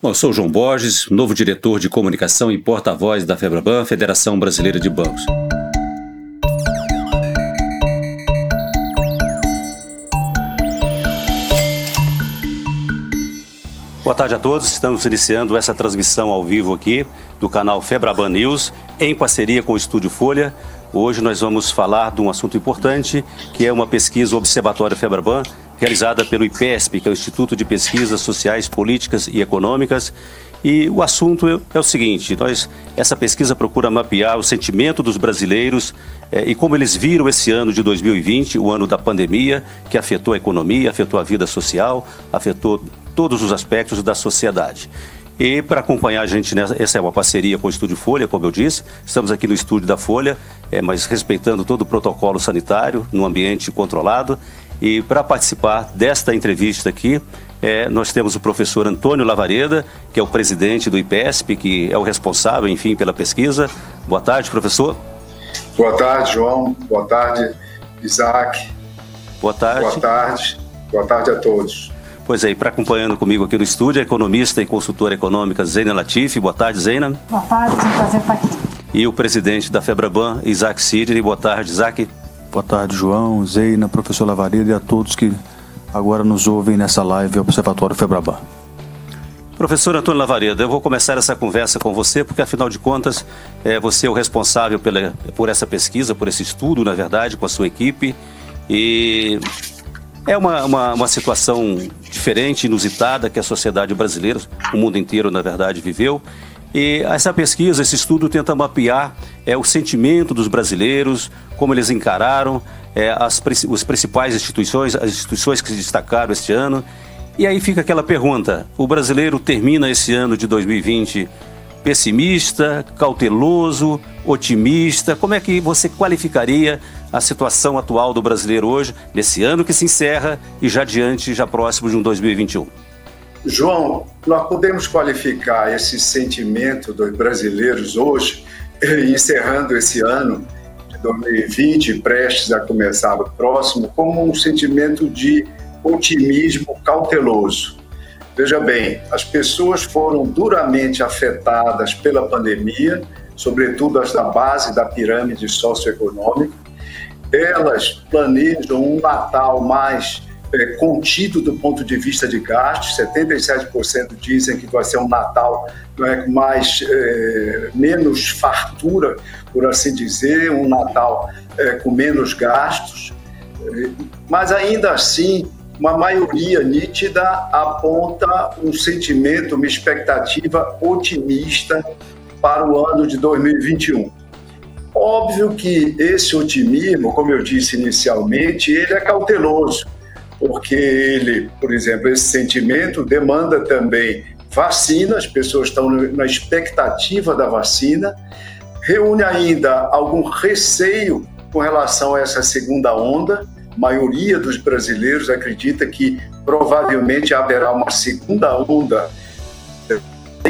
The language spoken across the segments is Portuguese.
Bom, eu sou João Borges, novo diretor de comunicação e porta-voz da FEBRABAN, Federação Brasileira de Bancos. Boa tarde a todos, estamos iniciando essa transmissão ao vivo aqui do canal Febraban News, em parceria com o Estúdio Folha. Hoje nós vamos falar de um assunto importante, que é uma pesquisa Observatório Febraban, realizada pelo IPESP, que é o Instituto de Pesquisas Sociais, Políticas e Econômicas. E o assunto é o seguinte: nós, essa pesquisa procura mapear o sentimento dos brasileiros eh, e como eles viram esse ano de 2020, o ano da pandemia, que afetou a economia, afetou a vida social, afetou todos os aspectos da sociedade. E para acompanhar a gente, nessa, essa é uma parceria com o Estúdio Folha, como eu disse. Estamos aqui no estúdio da Folha, é, mas respeitando todo o protocolo sanitário, num ambiente controlado. E para participar desta entrevista aqui, é, nós temos o professor Antônio Lavareda, que é o presidente do IPESP, que é o responsável, enfim, pela pesquisa. Boa tarde, professor. Boa tarde, João. Boa tarde, Isaac. Boa tarde. Boa tarde. Boa tarde a todos. Pois é, para acompanhando comigo aqui no estúdio, a economista e consultora econômica Zeina Latifi. Boa tarde, Zeina. Boa tarde, é um prazer estar aqui. E o presidente da Febraban, Isaac Sidney. Boa tarde, Isaac. Boa tarde, João, Zeina, professor Lavareda e a todos que agora nos ouvem nessa live Observatório Febraban. Professor Antônio Lavareda, eu vou começar essa conversa com você, porque afinal de contas, é, você é o responsável pela, por essa pesquisa, por esse estudo, na verdade, com a sua equipe. E é uma, uma, uma situação diferente, inusitada, que a sociedade brasileira, o mundo inteiro, na verdade, viveu. E essa pesquisa, esse estudo tenta mapear é, o sentimento dos brasileiros, como eles encararam é, as, as principais instituições, as instituições que se destacaram este ano. E aí fica aquela pergunta: o brasileiro termina esse ano de 2020 pessimista, cauteloso, otimista? Como é que você qualificaria a situação atual do brasileiro hoje, nesse ano que se encerra e já diante, já próximo de um 2021? João, nós podemos qualificar esse sentimento dos brasileiros hoje, encerrando esse ano de 2020, prestes a começar o próximo, como um sentimento de otimismo cauteloso. Veja bem, as pessoas foram duramente afetadas pela pandemia, sobretudo as da base da pirâmide socioeconômica. Elas planejam um Natal mais é, contido do ponto de vista de gastos. 77% dizem que vai ser um Natal é, mais é, menos fartura, por assim dizer, um Natal é, com menos gastos. É, mas ainda assim, uma maioria nítida aponta um sentimento, uma expectativa otimista para o ano de 2021. Óbvio que esse otimismo, como eu disse inicialmente, ele é cauteloso porque ele, por exemplo, esse sentimento demanda também vacina, as pessoas estão na expectativa da vacina, reúne ainda algum receio com relação a essa segunda onda. A maioria dos brasileiros acredita que provavelmente haverá uma segunda onda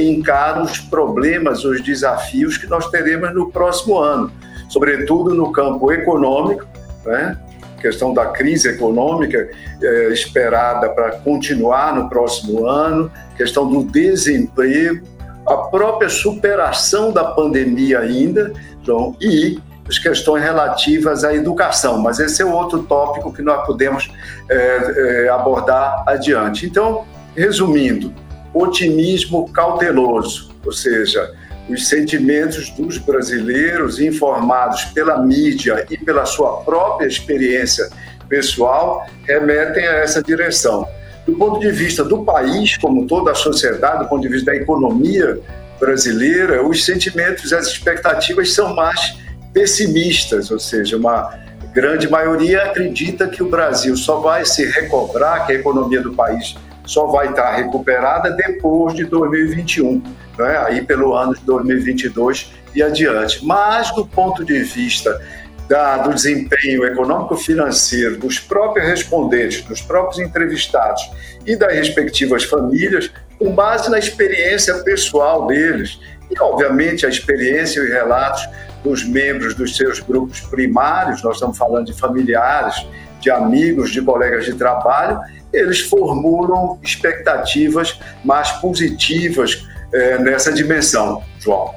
encara os problemas, os desafios que nós teremos no próximo ano, sobretudo no campo econômico, né? Questão da crise econômica é, esperada para continuar no próximo ano, questão do desemprego, a própria superação da pandemia ainda, João, e as questões relativas à educação. Mas esse é outro tópico que nós podemos é, é, abordar adiante. Então, resumindo, otimismo cauteloso, ou seja, os sentimentos dos brasileiros informados pela mídia e pela sua própria experiência pessoal remetem a essa direção. Do ponto de vista do país, como toda a sociedade, do ponto de vista da economia brasileira, os sentimentos, as expectativas são mais pessimistas, ou seja, uma grande maioria acredita que o Brasil só vai se recobrar, que a economia do país só vai estar recuperada depois de 2021 né, aí pelo ano de 2022 e adiante. Mas, do ponto de vista da, do desempenho econômico-financeiro dos próprios respondentes, dos próprios entrevistados e das respectivas famílias, com base na experiência pessoal deles e, obviamente, a experiência e relatos dos membros dos seus grupos primários, nós estamos falando de familiares, de amigos, de colegas de trabalho, eles formulam expectativas mais positivas é, nessa dimensão, João.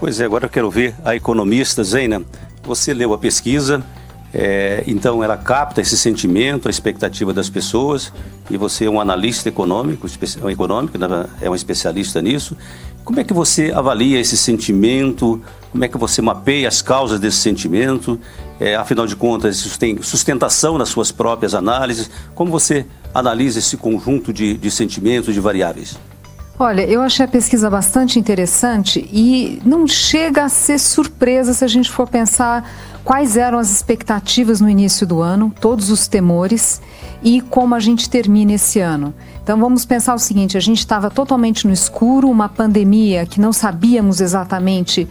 Pois é, agora eu quero ver a economista Zeina. Você leu a pesquisa, é, então ela capta esse sentimento, a expectativa das pessoas, e você é um analista econômico, um econômico, né, é um especialista nisso. Como é que você avalia esse sentimento? Como é que você mapeia as causas desse sentimento? É, afinal de contas, isso tem sustentação nas suas próprias análises. Como você analisa esse conjunto de, de sentimentos, de variáveis? Olha, eu achei a pesquisa bastante interessante e não chega a ser surpresa se a gente for pensar quais eram as expectativas no início do ano, todos os temores e como a gente termina esse ano. Então vamos pensar o seguinte: a gente estava totalmente no escuro, uma pandemia que não sabíamos exatamente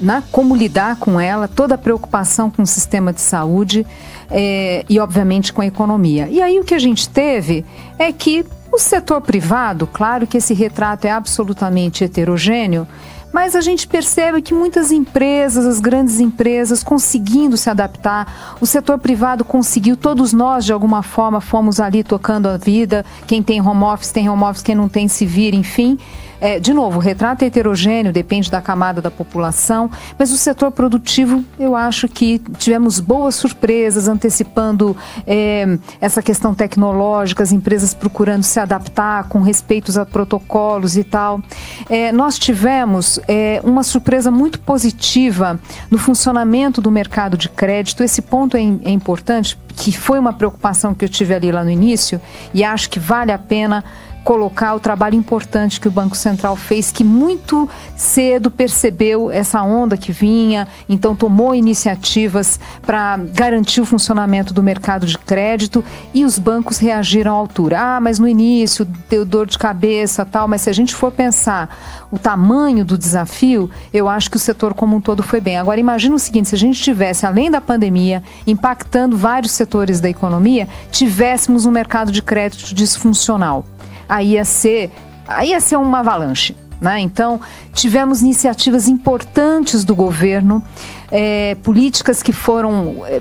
né, como lidar com ela, toda a preocupação com o sistema de saúde é, e, obviamente, com a economia. E aí o que a gente teve é que o setor privado, claro que esse retrato é absolutamente heterogêneo, mas a gente percebe que muitas empresas, as grandes empresas, conseguindo se adaptar, o setor privado conseguiu, todos nós de alguma forma fomos ali tocando a vida, quem tem home office tem home office, quem não tem se vira, enfim. É, de novo, o retrato é heterogêneo, depende da camada da população, mas o setor produtivo, eu acho que tivemos boas surpresas antecipando é, essa questão tecnológica, as empresas procurando se adaptar com respeito a protocolos e tal. É, nós tivemos é, uma surpresa muito positiva no funcionamento do mercado de crédito. Esse ponto é, é importante, que foi uma preocupação que eu tive ali lá no início e acho que vale a pena colocar o trabalho importante que o Banco Central fez, que muito cedo percebeu essa onda que vinha, então tomou iniciativas para garantir o funcionamento do mercado de crédito e os bancos reagiram à altura. Ah, mas no início deu dor de cabeça, tal, mas se a gente for pensar o tamanho do desafio, eu acho que o setor como um todo foi bem. Agora imagina o seguinte, se a gente tivesse além da pandemia impactando vários setores da economia, tivéssemos um mercado de crédito disfuncional aí ia ser, aí ia ser uma avalanche. Né? Então, tivemos iniciativas importantes do governo, é, políticas que foram, é,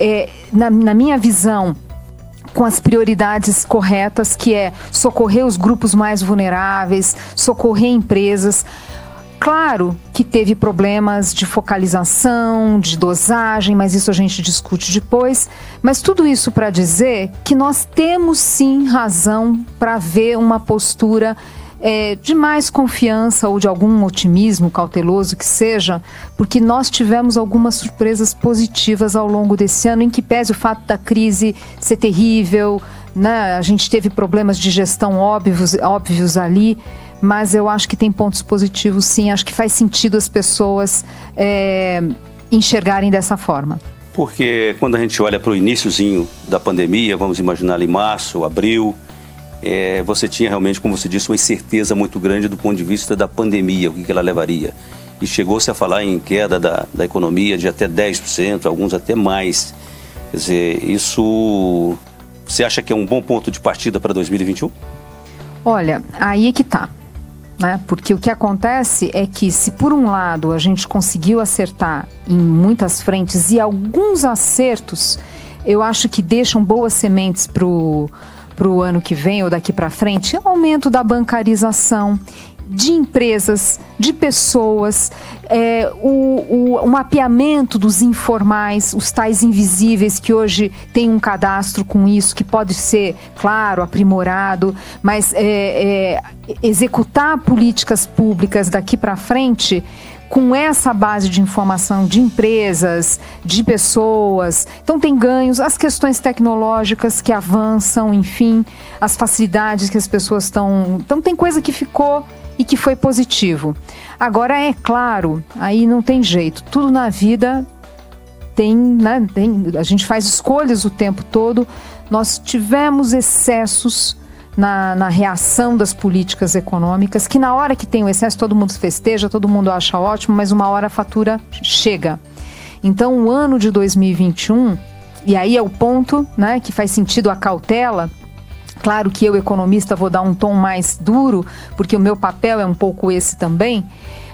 é, na, na minha visão, com as prioridades corretas, que é socorrer os grupos mais vulneráveis, socorrer empresas. Claro que teve problemas de focalização, de dosagem, mas isso a gente discute depois. Mas tudo isso para dizer que nós temos sim razão para ver uma postura é, de mais confiança ou de algum otimismo cauteloso que seja, porque nós tivemos algumas surpresas positivas ao longo desse ano, em que pese o fato da crise ser terrível, né? a gente teve problemas de gestão óbvios, óbvios ali mas eu acho que tem pontos positivos sim, acho que faz sentido as pessoas é, enxergarem dessa forma. Porque quando a gente olha para o iníciozinho da pandemia, vamos imaginar ali março, abril, é, você tinha realmente, como você disse, uma incerteza muito grande do ponto de vista da pandemia, o que, que ela levaria. E chegou-se a falar em queda da, da economia de até 10%, alguns até mais. Quer dizer, isso você acha que é um bom ponto de partida para 2021? Olha, aí é que tá. Né? Porque o que acontece é que, se por um lado a gente conseguiu acertar em muitas frentes e alguns acertos, eu acho que deixam boas sementes para o ano que vem ou daqui para frente, aumento da bancarização de empresas, de pessoas, é, o, o, o, mapeamento dos informais, os tais invisíveis que hoje tem um cadastro com isso, que pode ser, claro, aprimorado, mas é, é, executar políticas públicas daqui para frente com essa base de informação de empresas, de pessoas. Então, tem ganhos, as questões tecnológicas que avançam, enfim, as facilidades que as pessoas estão. Então, tem coisa que ficou e que foi positivo. Agora, é claro, aí não tem jeito, tudo na vida tem, né, tem, a gente faz escolhas o tempo todo. Nós tivemos excessos na, na, reação das políticas econômicas, que na hora que tem o excesso todo mundo festeja, todo mundo acha ótimo, mas uma hora a fatura chega. Então, o ano de 2021, e aí é o ponto né, que faz sentido a cautela, Claro que eu, economista, vou dar um tom mais duro, porque o meu papel é um pouco esse também,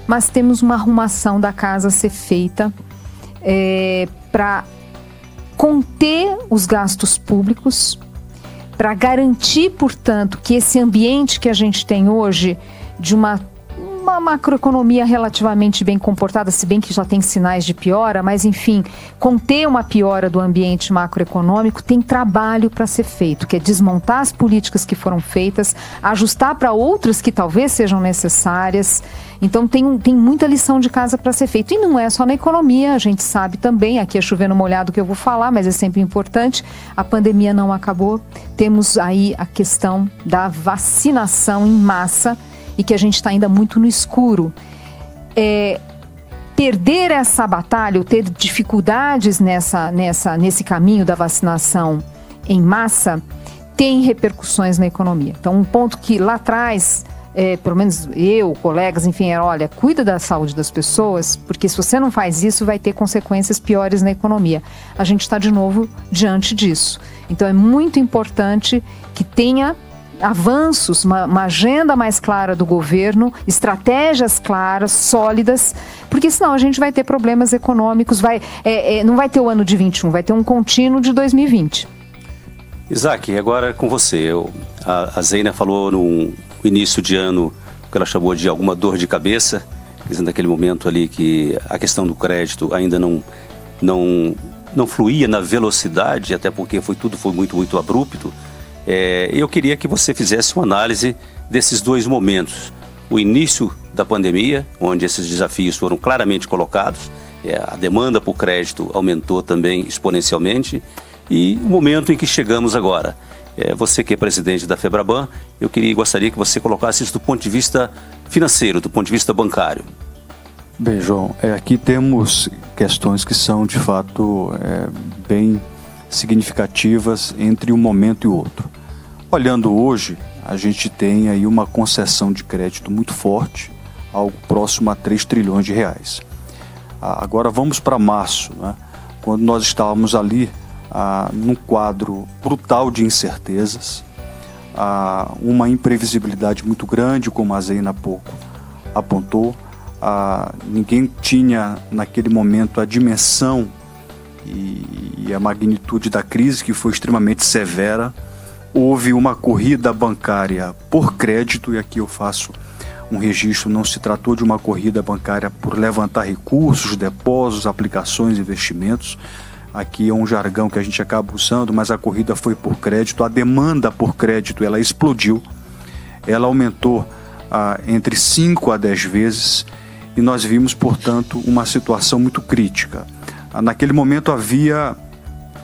mas temos uma arrumação da casa a ser feita é, para conter os gastos públicos, para garantir, portanto, que esse ambiente que a gente tem hoje de uma uma macroeconomia relativamente bem comportada, se bem que já tem sinais de piora, mas enfim, conter uma piora do ambiente macroeconômico tem trabalho para ser feito, que é desmontar as políticas que foram feitas, ajustar para outras que talvez sejam necessárias. Então tem, tem muita lição de casa para ser feito. E não é só na economia, a gente sabe também, aqui é chovendo molhado que eu vou falar, mas é sempre importante. A pandemia não acabou. Temos aí a questão da vacinação em massa e que a gente está ainda muito no escuro. É, perder essa batalha, ou ter dificuldades nessa, nessa, nesse caminho da vacinação em massa, tem repercussões na economia. Então, um ponto que lá atrás, é, pelo menos eu, colegas, enfim, era, olha, cuida da saúde das pessoas, porque se você não faz isso, vai ter consequências piores na economia. A gente está de novo diante disso. Então, é muito importante que tenha avanços, uma, uma, agenda mais clara do governo, estratégias claras, sólidas, porque senão a gente vai ter problemas econômicos, vai, é, é, não vai ter o ano de 21, vai ter um contínuo de 2020. Isaac, agora com você. Eu, a, a Zeina falou no início de ano que ela chamou de alguma dor de cabeça, dizendo naquele momento ali que a questão do crédito ainda não, não, não fluía na velocidade, até porque foi tudo foi muito, muito abrupto. É, eu queria que você fizesse uma análise desses dois momentos. O início da pandemia, onde esses desafios foram claramente colocados, é, a demanda por crédito aumentou também exponencialmente, e o momento em que chegamos agora. É, você que é presidente da Febraban, eu queria gostaria que você colocasse isso do ponto de vista financeiro, do ponto de vista bancário. Bem, João, é, aqui temos questões que são de fato é, bem significativas entre um momento e outro. Olhando hoje, a gente tem aí uma concessão de crédito muito forte, algo próximo a 3 trilhões de reais. Agora vamos para março, né? quando nós estávamos ali ah, num quadro brutal de incertezas, ah, uma imprevisibilidade muito grande, como a Zeina pouco apontou. Ah, ninguém tinha naquele momento a dimensão e, e a magnitude da crise, que foi extremamente severa. Houve uma corrida bancária por crédito, e aqui eu faço um registro, não se tratou de uma corrida bancária por levantar recursos, depósitos, aplicações, investimentos. Aqui é um jargão que a gente acaba usando, mas a corrida foi por crédito, a demanda por crédito ela explodiu, ela aumentou ah, entre 5 a 10 vezes e nós vimos, portanto, uma situação muito crítica. Naquele momento havia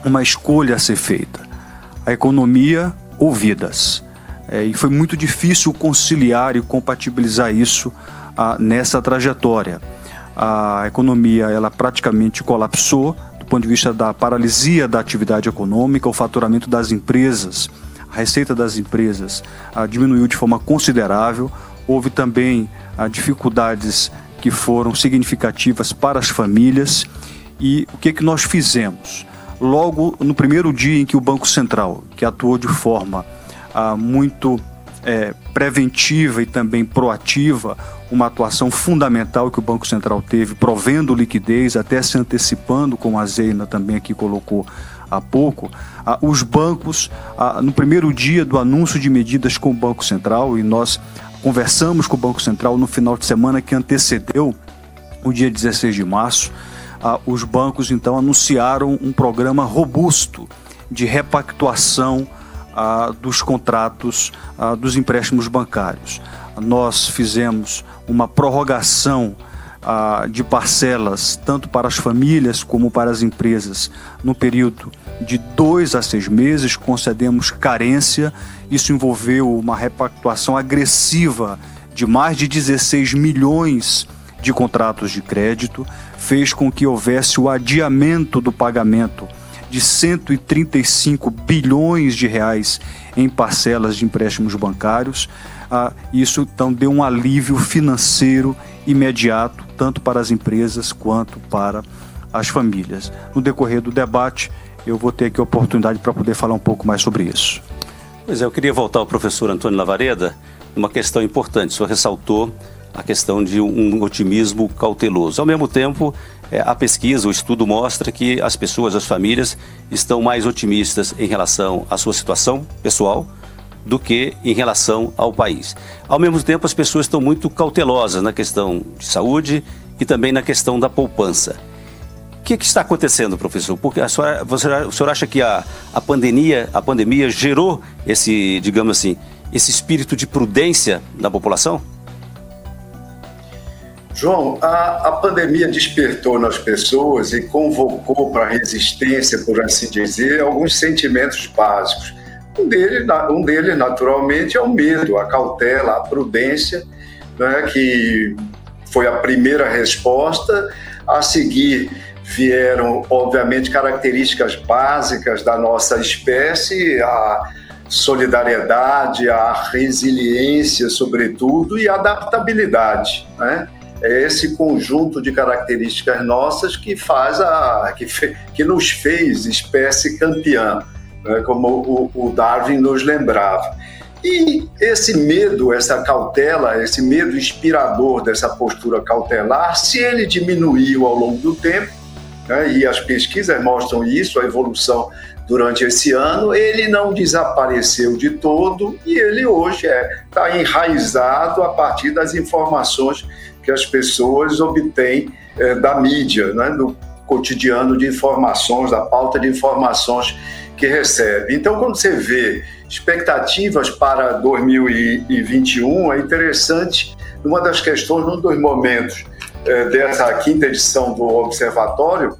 uma escolha a ser feita: a economia ou vidas. É, e foi muito difícil conciliar e compatibilizar isso ah, nessa trajetória. A economia ela praticamente colapsou do ponto de vista da paralisia da atividade econômica, o faturamento das empresas, a receita das empresas ah, diminuiu de forma considerável. Houve também ah, dificuldades que foram significativas para as famílias e o que, que nós fizemos? Logo no primeiro dia em que o Banco Central, que atuou de forma ah, muito é, preventiva e também proativa, uma atuação fundamental que o Banco Central teve, provendo liquidez, até se antecipando, como a Zeina também aqui colocou há pouco, ah, os bancos, ah, no primeiro dia do anúncio de medidas com o Banco Central, e nós conversamos com o Banco Central no final de semana que antecedeu o dia 16 de março, ah, os bancos então anunciaram um programa robusto de repactuação ah, dos contratos ah, dos empréstimos bancários. Nós fizemos uma prorrogação ah, de parcelas, tanto para as famílias como para as empresas, no período de dois a seis meses, concedemos carência. Isso envolveu uma repactuação agressiva de mais de 16 milhões de contratos de crédito, fez com que houvesse o adiamento do pagamento de 135 bilhões de reais em parcelas de empréstimos bancários. Ah, isso então deu um alívio financeiro imediato, tanto para as empresas quanto para as famílias. No decorrer do debate, eu vou ter aqui a oportunidade para poder falar um pouco mais sobre isso. Pois é, eu queria voltar ao professor Antônio Lavareda, uma questão importante. O senhor ressaltou a questão de um otimismo cauteloso. Ao mesmo tempo, é, a pesquisa, o estudo mostra que as pessoas, as famílias, estão mais otimistas em relação à sua situação pessoal do que em relação ao país. Ao mesmo tempo, as pessoas estão muito cautelosas na questão de saúde e também na questão da poupança. O que, que está acontecendo, professor? Porque a senhora, você, o senhor acha que a, a, pandemia, a pandemia gerou esse, digamos assim, esse espírito de prudência na população? João, a, a pandemia despertou nas pessoas e convocou para a resistência, por assim dizer, alguns sentimentos básicos. Um deles, um deles, naturalmente, é o medo, a cautela, a prudência, né, que foi a primeira resposta. A seguir vieram, obviamente, características básicas da nossa espécie, a solidariedade, a resiliência, sobretudo, e a adaptabilidade. Né? É esse conjunto de características nossas que faz a que, que nos fez espécie campeã, né, como o, o Darwin nos lembrava. E esse medo, essa cautela, esse medo inspirador dessa postura cautelar, se ele diminuiu ao longo do tempo, né, e as pesquisas mostram isso, a evolução durante esse ano, ele não desapareceu de todo e ele hoje está é, tá enraizado a partir das informações que as pessoas obtêm é, da mídia, né, do cotidiano de informações, da pauta de informações que recebe. Então, quando você vê expectativas para 2021, é interessante, uma das questões, num dos momentos é, dessa quinta edição do Observatório,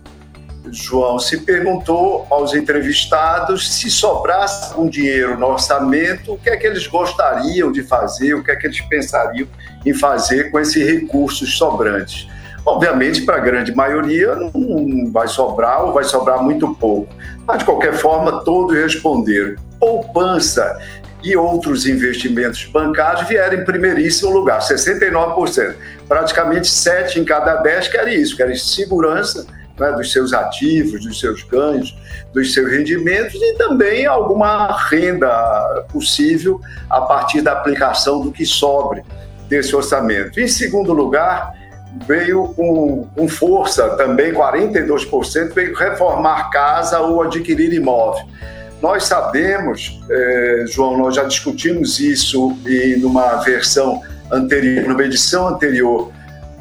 João se perguntou aos entrevistados se sobrasse um dinheiro no orçamento, o que é que eles gostariam de fazer, o que é que eles pensariam em fazer com esses recursos sobrantes. Obviamente, para a grande maioria, não vai sobrar ou vai sobrar muito pouco. Mas, de qualquer forma, todos responderam. Poupança e outros investimentos bancários vieram em primeiríssimo lugar, 69%. Praticamente 7 em cada 10 querem isso, querem segurança né, dos seus ativos, dos seus ganhos, dos seus rendimentos e também alguma renda possível a partir da aplicação do que sobre desse orçamento. Em segundo lugar, veio com, com força também, 42%, veio reformar casa ou adquirir imóvel. Nós sabemos, eh, João, nós já discutimos isso em numa versão anterior, numa edição anterior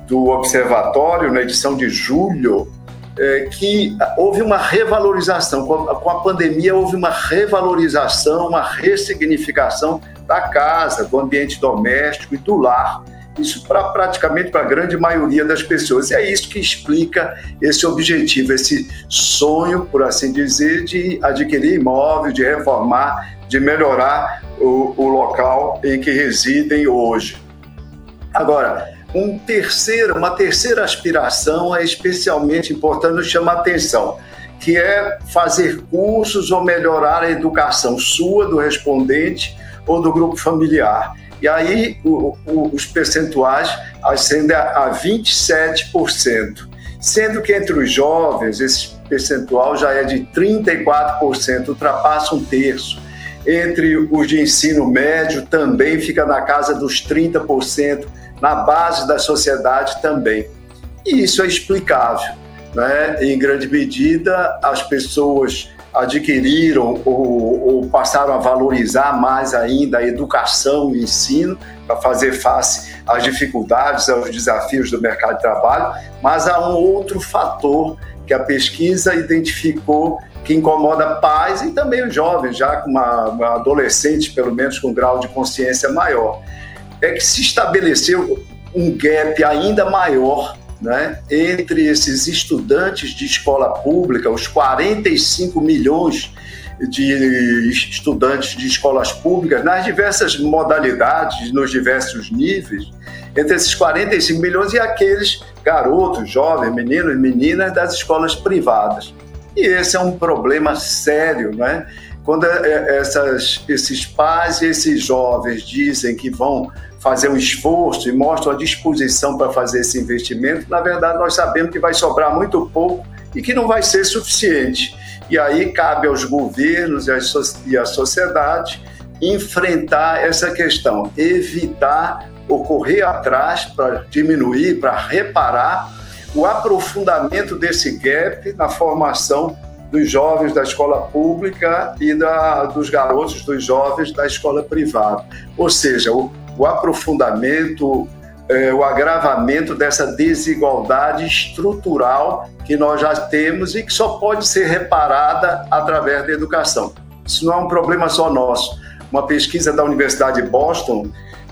do Observatório, na edição de julho é, que houve uma revalorização. Com a, com a pandemia, houve uma revalorização, uma ressignificação da casa, do ambiente doméstico e do lar. Isso para praticamente para a grande maioria das pessoas. E é isso que explica esse objetivo, esse sonho, por assim dizer, de adquirir imóvel, de reformar, de melhorar o, o local em que residem hoje. Agora, um terceiro, uma terceira aspiração é especialmente importante, chama a atenção, que é fazer cursos ou melhorar a educação sua, do respondente ou do grupo familiar. E aí o, o, os percentuais ascendem a 27%, sendo que entre os jovens esse percentual já é de 34%, ultrapassa um terço. Entre os de ensino médio também fica na casa dos 30%, na base da sociedade também. E isso é explicável. Né? Em grande medida, as pessoas adquiriram ou, ou, passaram a valorizar mais ainda a educação e o ensino para fazer face às dificuldades, aos desafios do mercado de trabalho, mas há um outro fator que a pesquisa identificou que incomoda pais e também os jovens, já com uma, uma adolescente, pelo menos com um grau de consciência maior é que se estabeleceu um gap ainda maior né, entre esses estudantes de escola pública, os 45 milhões de estudantes de escolas públicas, nas diversas modalidades, nos diversos níveis, entre esses 45 milhões e aqueles garotos, jovens, meninos e meninas das escolas privadas. E esse é um problema sério, né? Quando é, é, essas, esses pais e esses jovens dizem que vão fazer um esforço e mostram a disposição para fazer esse investimento, na verdade nós sabemos que vai sobrar muito pouco e que não vai ser suficiente. E aí cabe aos governos e à sociedade enfrentar essa questão, evitar ou correr atrás para diminuir, para reparar o aprofundamento desse gap na formação dos jovens da escola pública e da, dos garotos, dos jovens da escola privada. Ou seja, o, o aprofundamento, é, o agravamento dessa desigualdade estrutural que nós já temos e que só pode ser reparada através da educação. Isso não é um problema só nosso. Uma pesquisa da Universidade de Boston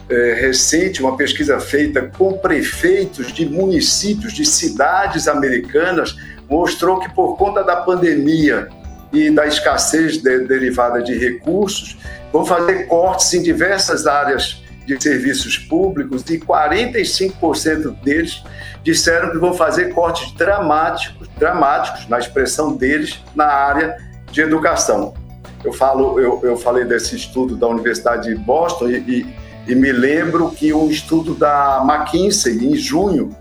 é, recente, uma pesquisa feita com prefeitos de municípios, de cidades americanas, mostrou que por conta da pandemia e da escassez de, derivada de recursos, vão fazer cortes em diversas áreas de serviços públicos e 45% deles disseram que vão fazer cortes dramáticos, dramáticos, na expressão deles, na área de educação. Eu, falo, eu, eu falei desse estudo da Universidade de Boston e, e, e me lembro que um estudo da McKinsey, em junho,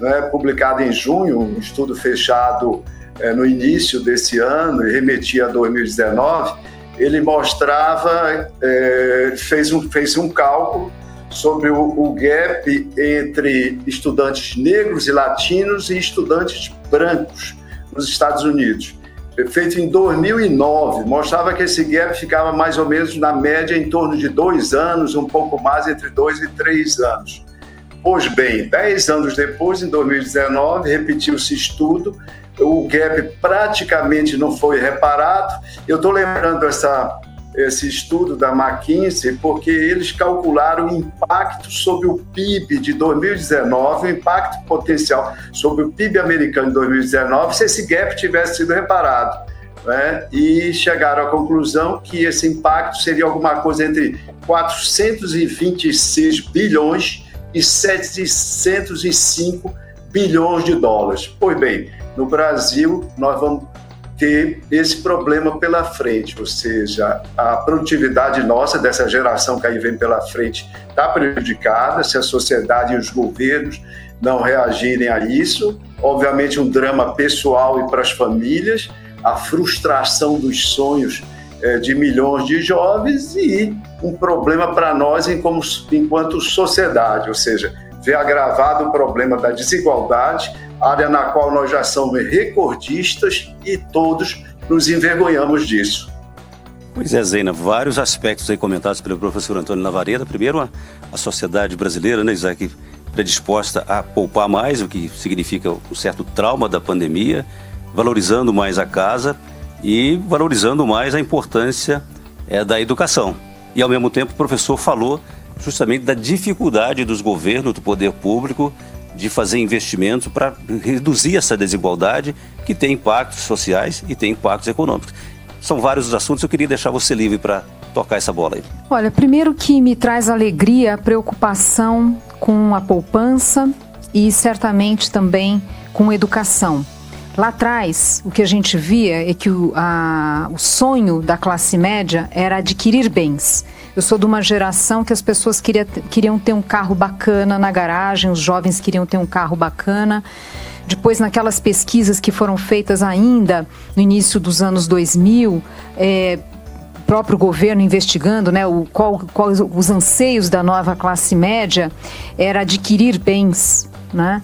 né, publicado em junho, um estudo fechado é, no início desse ano e remetia a 2019, ele mostrava, é, fez, um, fez um cálculo sobre o, o, gap entre estudantes negros e latinos e estudantes brancos nos Estados Unidos. Feito em 2009, mostrava que esse gap ficava mais ou menos na média em torno de dois anos, um pouco mais entre dois e três anos. Pois bem, dez anos depois, em 2019, repetiu-se estudo, o gap praticamente não foi reparado. Eu estou lembrando essa, esse estudo da McKinsey porque eles calcularam o impacto sobre o PIB de 2019, o impacto potencial sobre o PIB americano de 2019, se esse gap tivesse sido reparado. Né? E chegaram à conclusão que esse impacto seria alguma coisa entre 426 bilhões e 705 bilhões de dólares. Pois bem, no Brasil nós vamos ter esse problema pela frente, ou seja, a produtividade nossa dessa geração que aí vem pela frente está prejudicada se a sociedade e os governos não reagirem a isso. Obviamente, um drama pessoal e para as famílias, a frustração dos sonhos de milhões de jovens e um problema para nós enquanto sociedade, ou seja, ver agravado o problema da desigualdade, área na qual nós já somos recordistas e todos nos envergonhamos disso. Pois é, Zeina, vários aspectos aí comentados pelo professor Antônio Lavareda. Primeiro, a, a sociedade brasileira, né, Isaac, predisposta a poupar mais, o que significa um certo trauma da pandemia, valorizando mais a casa e valorizando mais a importância é, da educação. E, ao mesmo tempo, o professor falou justamente da dificuldade dos governos, do poder público, de fazer investimentos para reduzir essa desigualdade que tem impactos sociais e tem impactos econômicos. São vários os assuntos, eu queria deixar você livre para tocar essa bola aí. Olha, primeiro que me traz alegria a preocupação com a poupança e certamente também com educação. Lá atrás, o que a gente via é que o, a, o sonho da classe média era adquirir bens. Eu sou de uma geração que as pessoas queria, queriam ter um carro bacana na garagem, os jovens queriam ter um carro bacana. Depois, naquelas pesquisas que foram feitas ainda no início dos anos 2000, é, próprio governo investigando né, qual os anseios da nova classe média era adquirir bens, né?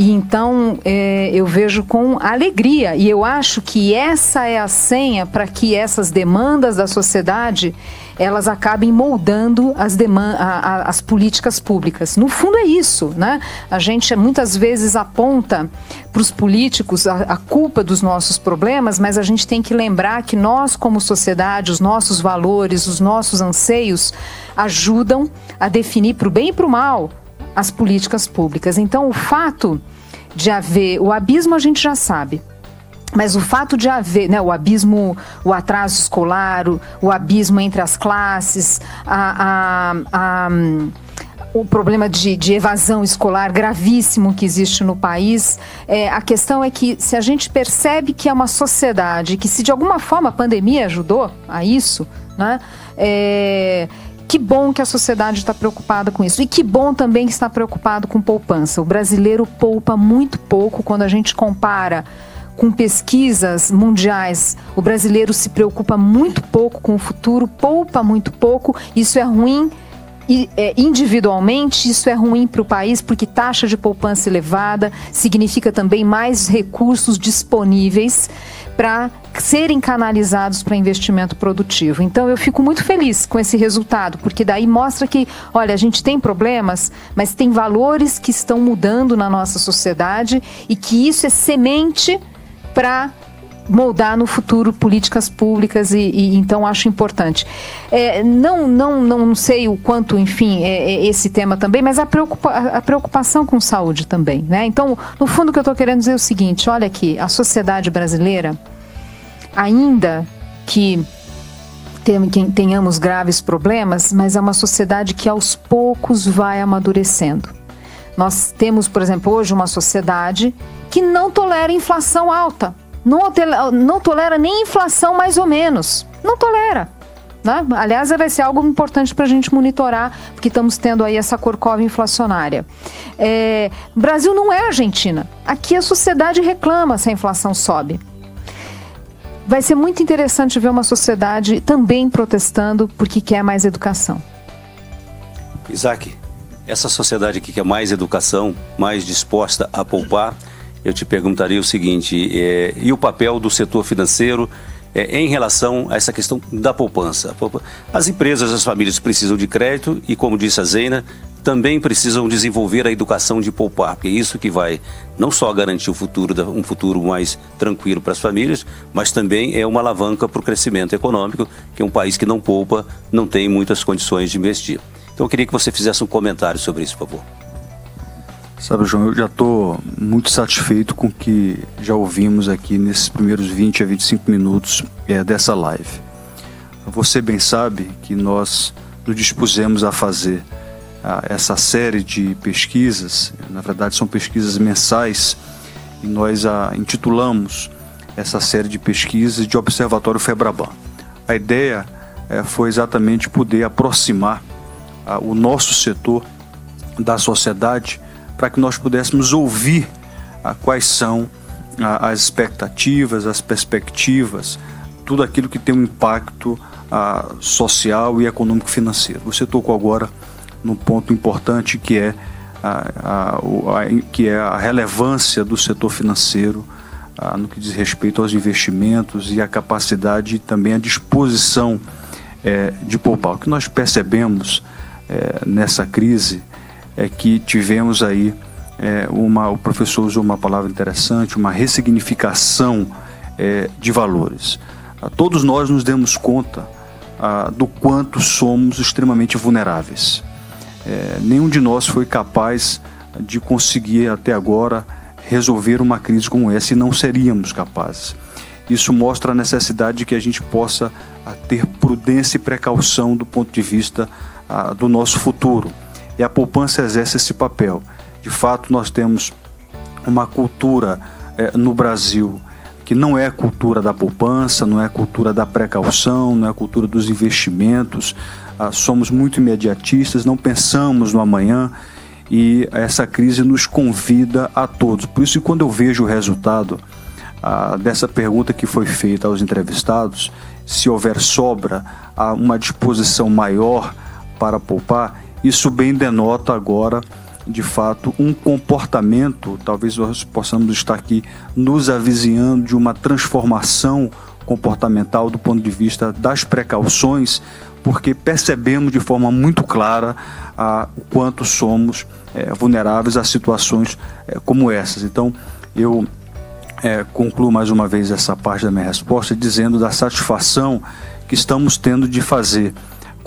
E então é, eu vejo com alegria e eu acho que essa é a senha para que essas demandas da sociedade elas acabem moldando as, a, a, as políticas públicas. No fundo é isso, né? A gente muitas vezes aponta para os políticos a, a culpa dos nossos problemas, mas a gente tem que lembrar que nós, como sociedade, os nossos valores, os nossos anseios ajudam a definir para o bem e para o mal as políticas públicas. Então, o fato de haver. O abismo a gente já sabe. Mas o fato de haver né, o abismo, o atraso escolar, o, o abismo entre as classes, a, a, a, o problema de, de, evasão escolar gravíssimo que existe no país. É, a questão é que se a gente percebe que é uma sociedade, que se de alguma forma a pandemia ajudou a isso, né? É, que bom que a sociedade está preocupada com isso. E que bom também que está preocupado com poupança. O brasileiro poupa muito pouco quando a gente compara com pesquisas mundiais. O brasileiro se preocupa muito pouco com o futuro, poupa muito pouco. Isso é ruim é, individualmente isso é ruim para o país, porque taxa de poupança elevada significa também mais recursos disponíveis para serem canalizados para investimento produtivo. Então eu fico muito feliz com esse resultado, porque daí mostra que, olha, a gente tem problemas, mas tem valores que estão mudando na nossa sociedade e que isso é semente para moldar no futuro políticas públicas e, e então acho importante. É, não, não, não sei o quanto, enfim, é, é esse tema também, mas a, preocupa, a preocupação com saúde também, né? Então, no fundo, o que eu estou querendo dizer é o seguinte: olha aqui, a sociedade brasileira, ainda que tenhamos graves problemas, mas é uma sociedade que aos poucos vai amadurecendo. Nós temos, por exemplo, hoje uma sociedade que não tolera inflação alta não, não tolera nem inflação mais ou menos. Não tolera. Né? Aliás, vai ser algo importante para a gente monitorar, porque estamos tendo aí essa corcova inflacionária. É, Brasil não é Argentina. Aqui a sociedade reclama se a inflação sobe. Vai ser muito interessante ver uma sociedade também protestando porque quer mais educação. Isaac, essa sociedade que quer mais educação, mais disposta a poupar, eu te perguntaria o seguinte: é, e o papel do setor financeiro é, em relação a essa questão da poupança? As empresas, as famílias precisam de crédito e, como disse a Zeina, também precisam desenvolver a educação de poupar, porque é isso que vai não só garantir o futuro, um futuro mais tranquilo para as famílias, mas também é uma alavanca para o crescimento econômico, que um país que não poupa não tem muitas condições de investir. Então eu queria que você fizesse um comentário sobre isso, por favor. Sabe, João, eu já estou muito satisfeito com o que já ouvimos aqui nesses primeiros 20 a 25 minutos é, dessa live. Você bem sabe que nós nos dispusemos a fazer a, essa série de pesquisas, na verdade são pesquisas mensais, e nós a intitulamos essa série de pesquisas de Observatório Febraban. A ideia é, foi exatamente poder aproximar a, o nosso setor da sociedade para que nós pudéssemos ouvir ah, quais são ah, as expectativas, as perspectivas, tudo aquilo que tem um impacto ah, social e econômico financeiro. Você tocou agora num ponto importante que é a, a, a, que é a relevância do setor financeiro no que diz respeito aos investimentos e a capacidade e também a disposição é, de poupar. O que nós percebemos é, nessa crise é que tivemos aí é, uma, o professor usou uma palavra interessante, uma ressignificação é, de valores. Todos nós nos demos conta a, do quanto somos extremamente vulneráveis. É, nenhum de nós foi capaz de conseguir até agora resolver uma crise como essa e não seríamos capazes. Isso mostra a necessidade de que a gente possa ter prudência e precaução do ponto de vista a, do nosso futuro e a poupança exerce esse papel. De fato, nós temos uma cultura é, no Brasil que não é cultura da poupança, não é cultura da precaução, não é cultura dos investimentos. Ah, somos muito imediatistas, não pensamos no amanhã e essa crise nos convida a todos. Por isso, quando eu vejo o resultado ah, dessa pergunta que foi feita aos entrevistados, se houver sobra, há uma disposição maior para poupar, isso bem denota agora, de fato, um comportamento, talvez nós possamos estar aqui nos avizinhando de uma transformação comportamental do ponto de vista das precauções, porque percebemos de forma muito clara a, o quanto somos é, vulneráveis a situações é, como essas. Então, eu é, concluo mais uma vez essa parte da minha resposta dizendo da satisfação que estamos tendo de fazer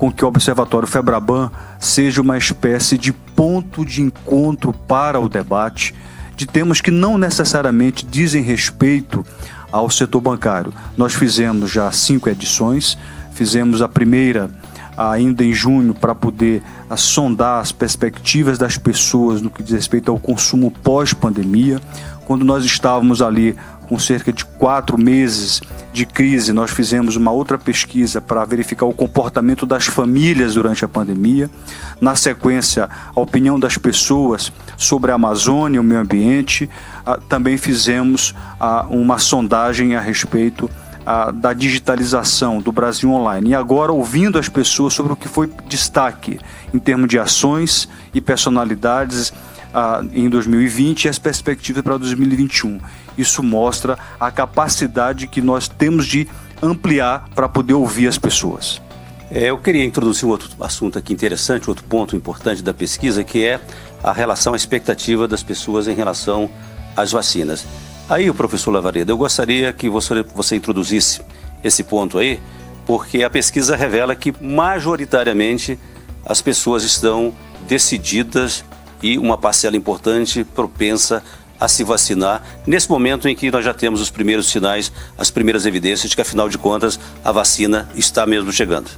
com que o Observatório Febraban seja uma espécie de ponto de encontro para o debate de temas que não necessariamente dizem respeito ao setor bancário. Nós fizemos já cinco edições, fizemos a primeira ainda em junho para poder sondar as perspectivas das pessoas no que diz respeito ao consumo pós-pandemia. Quando nós estávamos ali com cerca de quatro meses de crise, nós fizemos uma outra pesquisa para verificar o comportamento das famílias durante a pandemia. Na sequência, a opinião das pessoas sobre a Amazônia e o meio ambiente. Ah, também fizemos ah, uma sondagem a respeito ah, da digitalização do Brasil Online e agora ouvindo as pessoas sobre o que foi destaque em termos de ações e personalidades em 2020 e as perspectivas para 2021. Isso mostra a capacidade que nós temos de ampliar para poder ouvir as pessoas. É, eu queria introduzir um outro assunto aqui interessante, outro ponto importante da pesquisa, que é a relação, a expectativa das pessoas em relação às vacinas. Aí, o professor Lavareda, eu gostaria que você, você introduzisse esse ponto aí, porque a pesquisa revela que majoritariamente as pessoas estão decididas e uma parcela importante propensa a se vacinar nesse momento em que nós já temos os primeiros sinais, as primeiras evidências de que, afinal de contas, a vacina está mesmo chegando.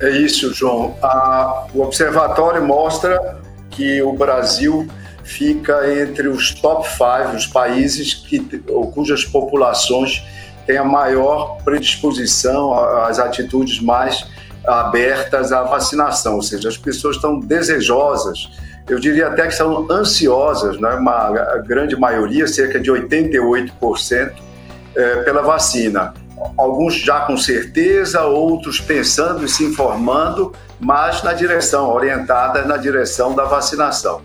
É isso, João. A, o observatório mostra que o Brasil fica entre os top 5, os países que, cujas populações têm a maior predisposição às atitudes mais abertas à vacinação, ou seja, as pessoas estão desejosas eu diria até que são ansiosas, né? uma grande maioria, cerca de 88%, é, pela vacina. Alguns já com certeza, outros pensando e se informando, mas na direção, orientada na direção da vacinação.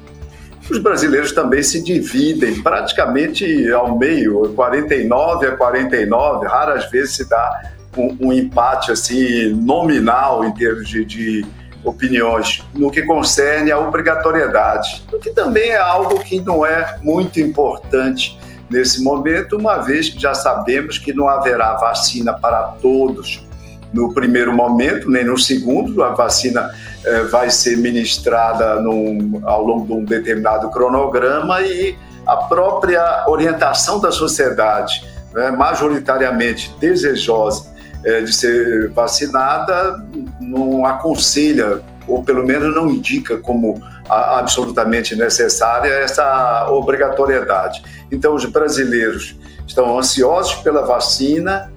Os brasileiros também se dividem praticamente ao meio, 49 a 49, raras vezes se dá um, um empate assim nominal em termos de, de opiniões no que concerne à obrigatoriedade, o que também é algo que não é muito importante nesse momento, uma vez que já sabemos que não haverá vacina para todos no primeiro momento, nem no segundo. A vacina eh, vai ser ministrada num, ao longo de um determinado cronograma e a própria orientação da sociedade, né, majoritariamente desejosa é, de ser vacinada não aconselha, ou pelo menos não indica como absolutamente necessária essa obrigatoriedade. Então, os brasileiros estão ansiosos pela vacina,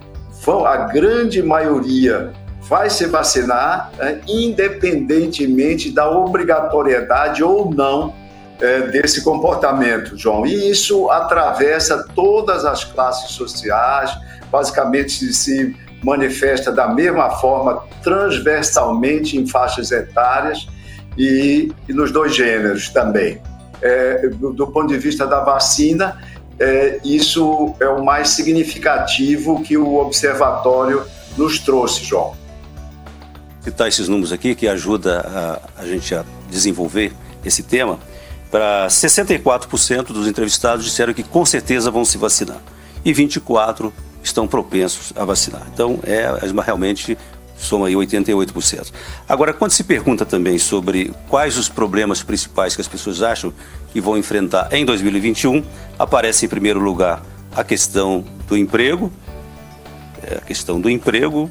vão, a grande maioria vai se vacinar, né, independentemente da obrigatoriedade ou não é, desse comportamento, João. E isso atravessa todas as classes sociais, basicamente se manifesta da mesma forma transversalmente em faixas etárias e, e nos dois gêneros também. É, do, do, ponto de vista da vacina, é, isso é o mais significativo que o observatório nos trouxe, João. Citar esses números aqui que ajuda a, a gente a desenvolver esse tema. Para 64% dos entrevistados disseram que com certeza vão se vacinar e 24 estão propensos a vacinar. Então, é realmente soma aí 88%. Agora, quando se pergunta também sobre quais os problemas principais que as pessoas acham que vão enfrentar em 2021, aparece em primeiro lugar a questão do emprego, é, a questão do emprego,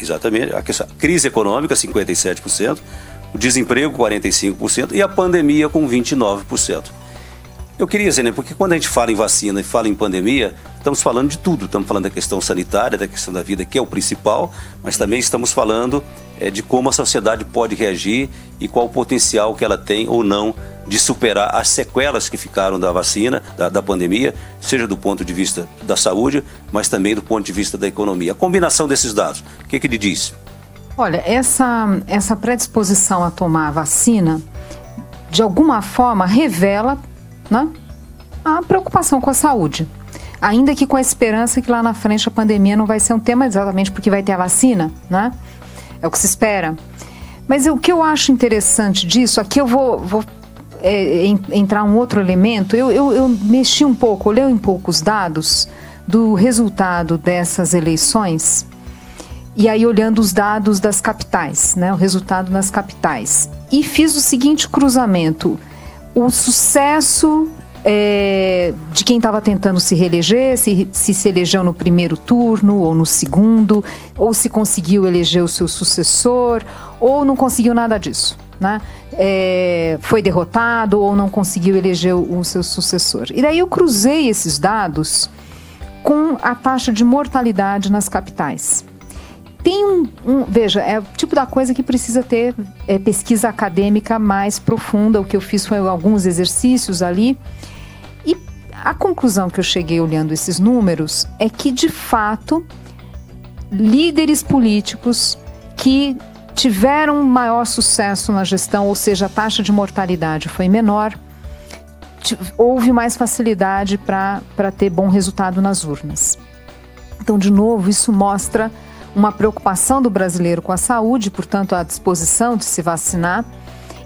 exatamente, a, questão, crise econômica, 57%, o desemprego, 45%, e a pandemia, com 29%. Eu queria dizer, né, porque quando a gente fala em vacina e fala em pandemia, estamos falando de tudo. Estamos falando da questão sanitária, da questão da vida, que é o principal, mas também estamos falando é, de como a sociedade pode reagir e qual o potencial que ela tem ou não de superar as sequelas que ficaram da vacina, da, da pandemia, seja do ponto de vista da saúde, mas também do ponto de vista da economia. A combinação desses dados, o que, que ele diz? Olha, essa, essa predisposição a tomar a vacina, de alguma forma, revela né? a preocupação com a saúde. Ainda que com a esperança que lá na frente a pandemia não vai ser um tema exatamente porque vai ter a vacina, né? É o que se espera. Mas o que eu acho interessante disso, aqui eu vou, vou é, entrar um outro elemento. Eu, eu, eu mexi um pouco, olhei um pouco os dados do resultado dessas eleições e aí olhando os dados das capitais, né, o resultado nas capitais. E fiz o seguinte cruzamento o sucesso é, de quem estava tentando se reeleger, se, se se elegeu no primeiro turno ou no segundo, ou se conseguiu eleger o seu sucessor, ou não conseguiu nada disso. Né? É, foi derrotado ou não conseguiu eleger o, o seu sucessor. E daí eu cruzei esses dados com a taxa de mortalidade nas capitais tem um, um, Veja, é o tipo da coisa que precisa ter é, pesquisa acadêmica mais profunda. O que eu fiz foi alguns exercícios ali. E a conclusão que eu cheguei olhando esses números é que, de fato, líderes políticos que tiveram maior sucesso na gestão, ou seja, a taxa de mortalidade foi menor, houve mais facilidade para ter bom resultado nas urnas. Então, de novo, isso mostra uma preocupação do brasileiro com a saúde, portanto, a disposição de se vacinar,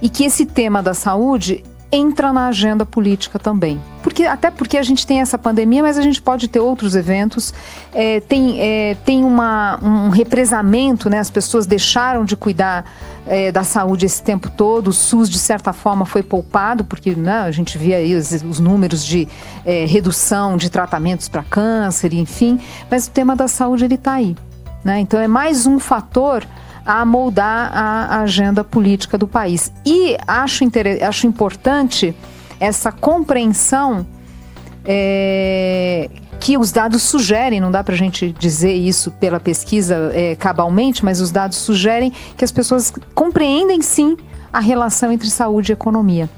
e que esse tema da saúde entra na agenda política também. Porque, até porque a gente tem essa pandemia, mas a gente pode ter outros eventos. É, tem é, tem uma, um represamento, né? as pessoas deixaram de cuidar é, da saúde esse tempo todo. O SUS, de certa forma, foi poupado, porque né, a gente via aí os, os números de é, redução de tratamentos para câncer, enfim. Mas o tema da saúde ele está aí. Né? Então, é mais um fator a moldar a agenda política do país. E acho, acho importante essa compreensão é, que os dados sugerem, não dá para a gente dizer isso pela pesquisa é, cabalmente, mas os dados sugerem que as pessoas compreendem sim a relação entre saúde e economia.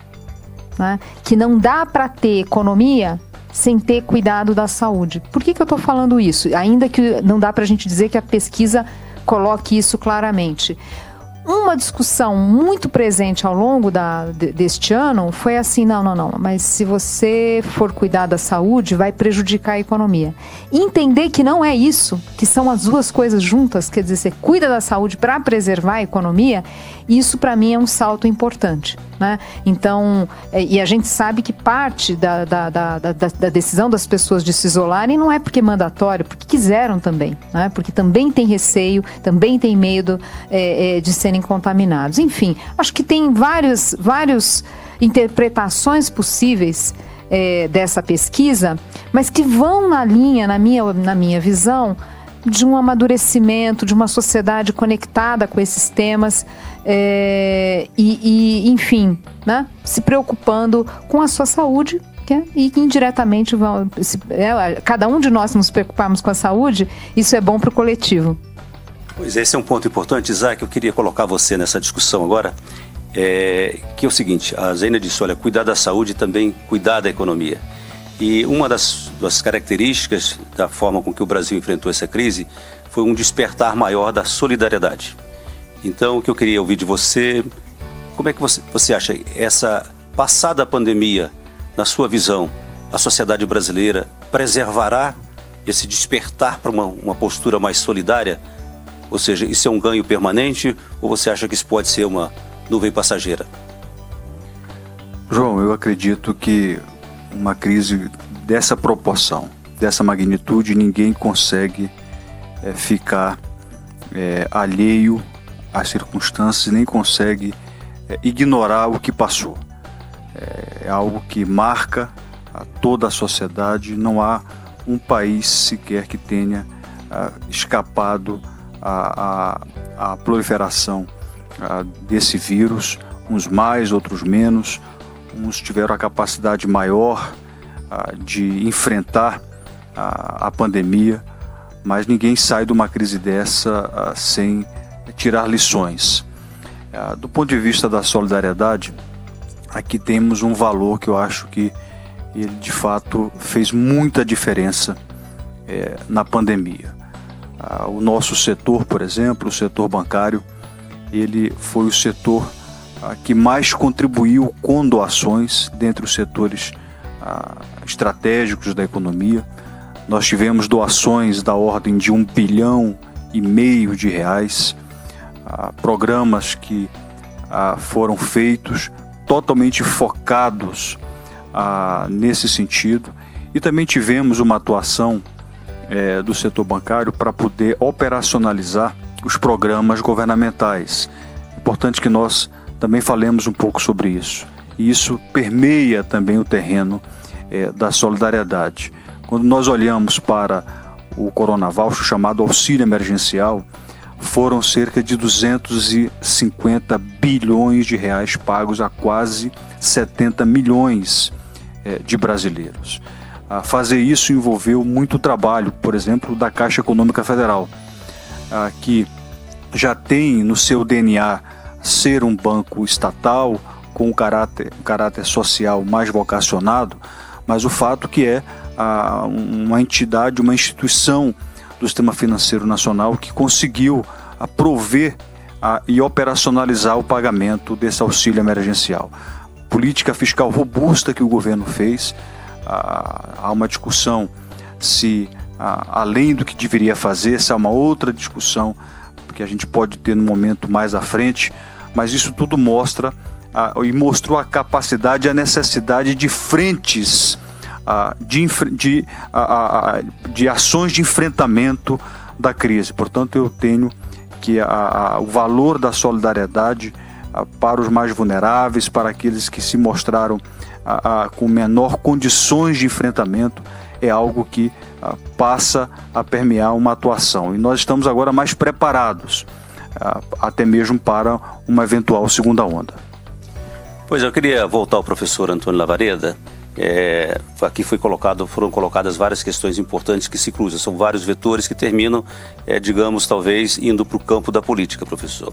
Né? Que não dá para ter economia sem ter cuidado da saúde. Por que, que eu estou falando isso? Ainda que não dá para a gente dizer que a pesquisa coloque isso claramente. Uma discussão muito presente ao longo da, deste ano foi assim: não, não, não, mas se você for cuidar da saúde, vai prejudicar a economia. Entender que não é isso, que são as duas coisas juntas, quer dizer, você cuida da saúde para preservar a economia, isso para mim é um salto importante. Né? Então, é, e a gente sabe que parte da, da, da, da, decisão das pessoas de se isolarem não é porque é mandatório, porque quiseram também, né? porque também tem receio, também tem medo é, é, de serem contaminados. Enfim, acho que tem vários, vários interpretações possíveis é, dessa pesquisa, mas que vão na linha, na minha, na minha visão, de um amadurecimento, de uma sociedade conectada com esses temas é, e, e, enfim, né, se preocupando com a sua saúde é, e indiretamente vão, se, é, cada um de nós nos preocuparmos com a saúde, isso é bom para o coletivo. Pois esse é um ponto importante, Isaac. Eu queria colocar você nessa discussão agora, é, que é o seguinte: a Zena disse, olha, cuidar da saúde e também cuidar da economia. E uma das, das características da forma com que o Brasil enfrentou essa crise foi um despertar maior da solidariedade. Então, o que eu queria ouvir de você, como é que você, você acha essa passada pandemia, na sua visão, a sociedade brasileira preservará esse despertar para uma, uma postura mais solidária? Ou seja, isso é um ganho permanente ou você acha que isso pode ser uma nuvem passageira? João, eu acredito que uma crise dessa proporção, dessa magnitude, ninguém consegue é, ficar é, alheio às circunstâncias, nem consegue é, ignorar o que passou. É, algo que marca a toda a sociedade, não há um país sequer que tenha ah, escapado à, à, à proliferação ah, desse vírus, uns mais, outros menos, uns tiveram a capacidade maior de enfrentar a, a, pandemia, mas ninguém sai de uma crise dessa sem tirar lições. Do ponto de vista da solidariedade, aqui temos um valor que eu acho que ele de fato fez muita diferença eh, na pandemia. O nosso setor, por exemplo, o setor bancário, ele foi o setor que mais contribuiu com doações dentre os setores estratégicos da economia. Nós tivemos doações da ordem de um bilhão e meio de reais, programas que foram feitos totalmente focados nesse sentido. E também tivemos uma atuação é, do setor bancário para poder operacionalizar os programas governamentais. Importante que nós também falemos um pouco sobre isso. E isso permeia também o terreno é, da solidariedade. Quando nós olhamos para o Coronavac, chamado auxílio emergencial, foram cerca de 250 bilhões de reais pagos a quase 70 milhões é, de brasileiros. A fazer isso envolveu muito trabalho, por exemplo, da Caixa Econômica Federal, que já tem no seu DNA ser um banco estatal com um caráter, um caráter social mais vocacionado, mas o fato que é a, uma entidade, uma instituição do sistema financeiro nacional que conseguiu prover e operacionalizar o pagamento desse auxílio emergencial. Política fiscal robusta que o governo fez, há uma discussão se além do que deveria fazer, se há uma outra discussão que a gente pode ter no momento mais à frente, mas isso tudo mostra e mostrou a capacidade a necessidade de frentes, de, de, de ações de enfrentamento da crise. Portanto, eu tenho que o valor da solidariedade para os mais vulneráveis, para aqueles que se mostraram com menor condições de enfrentamento, é algo que passa a permear uma atuação. E nós estamos agora mais preparados, até mesmo para uma eventual segunda onda. Pois eu queria voltar ao professor Antônio Lavareda. É, aqui foi colocado, foram colocadas várias questões importantes que se cruzam. São vários vetores que terminam, é, digamos, talvez indo para o campo da política, professor.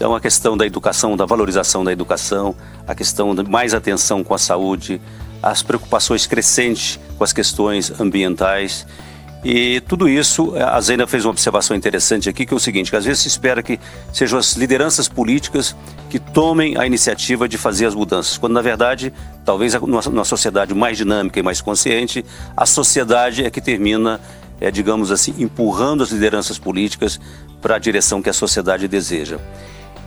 Então, a questão da educação, da valorização da educação, a questão de mais atenção com a saúde, as preocupações crescentes com as questões ambientais. E tudo isso, a Zena fez uma observação interessante aqui, que é o seguinte, às vezes se espera que sejam as lideranças políticas que tomem a iniciativa de fazer as mudanças, quando na verdade, talvez numa sociedade mais dinâmica e mais consciente, a sociedade é que termina, é, digamos assim, empurrando as lideranças políticas para a direção que a sociedade deseja.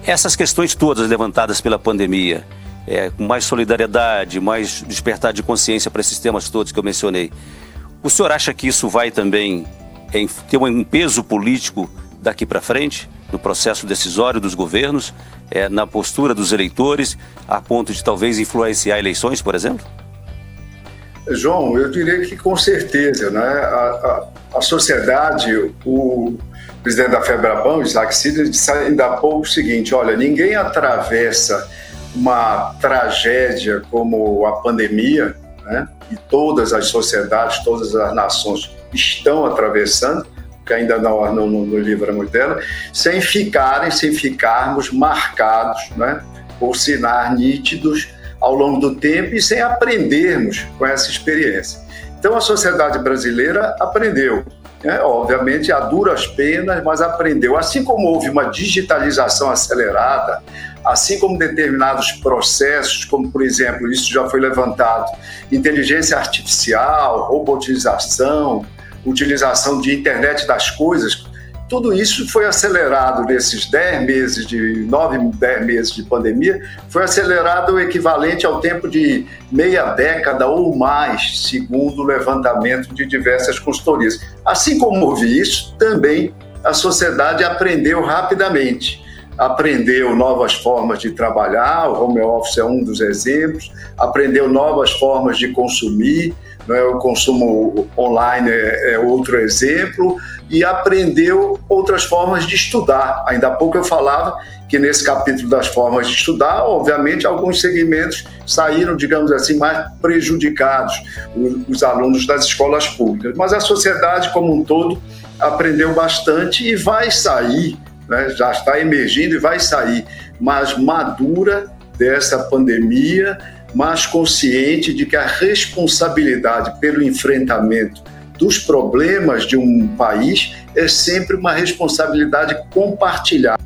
Essas questões todas levantadas pela pandemia, é, com mais solidariedade, mais despertar de consciência para esses temas todos que eu mencionei. O senhor acha que isso vai também é, ter um peso político daqui para frente, no processo decisório dos governos, é, na postura dos eleitores, a ponto de talvez influenciar eleições, por exemplo? João, eu diria que com certeza, né? A, a, a sociedade, o presidente da Febraban, Isaac Sidney, disse ainda há pouco o seguinte: olha, ninguém atravessa uma tragédia como a pandemia, né, e todas as sociedades, todas as nações estão atravessando, que ainda não, não, não livramos dela, sem ficarem, sem ficarmos marcados né, por sinais nítidos ao longo do tempo e sem aprendermos com essa experiência. Então a sociedade brasileira aprendeu, né, obviamente a duras penas, mas aprendeu. Assim como houve uma digitalização acelerada, assim como determinados processos, como por exemplo, isso já foi levantado, inteligência artificial, robotização, utilização de internet das coisas, tudo isso foi acelerado nesses 10 meses de 9, 10 meses de pandemia, foi acelerado o equivalente ao tempo de meia década ou mais, segundo o levantamento de diversas consultorias. Assim como houve isso, também a sociedade aprendeu rapidamente aprendeu novas formas de trabalhar, o home office é um dos exemplos, aprendeu novas formas de consumir, né, o consumo online é, é, outro exemplo, e aprendeu outras formas de estudar. Ainda há pouco eu falava que nesse capítulo das formas de estudar, obviamente, alguns segmentos saíram, digamos assim, mais prejudicados, os, os alunos das escolas públicas. Mas a sociedade como um todo aprendeu bastante e vai sair né, já está emergindo e vai sair mais madura dessa pandemia, mais consciente de que a responsabilidade pelo enfrentamento dos problemas de um país é sempre uma responsabilidade compartilhada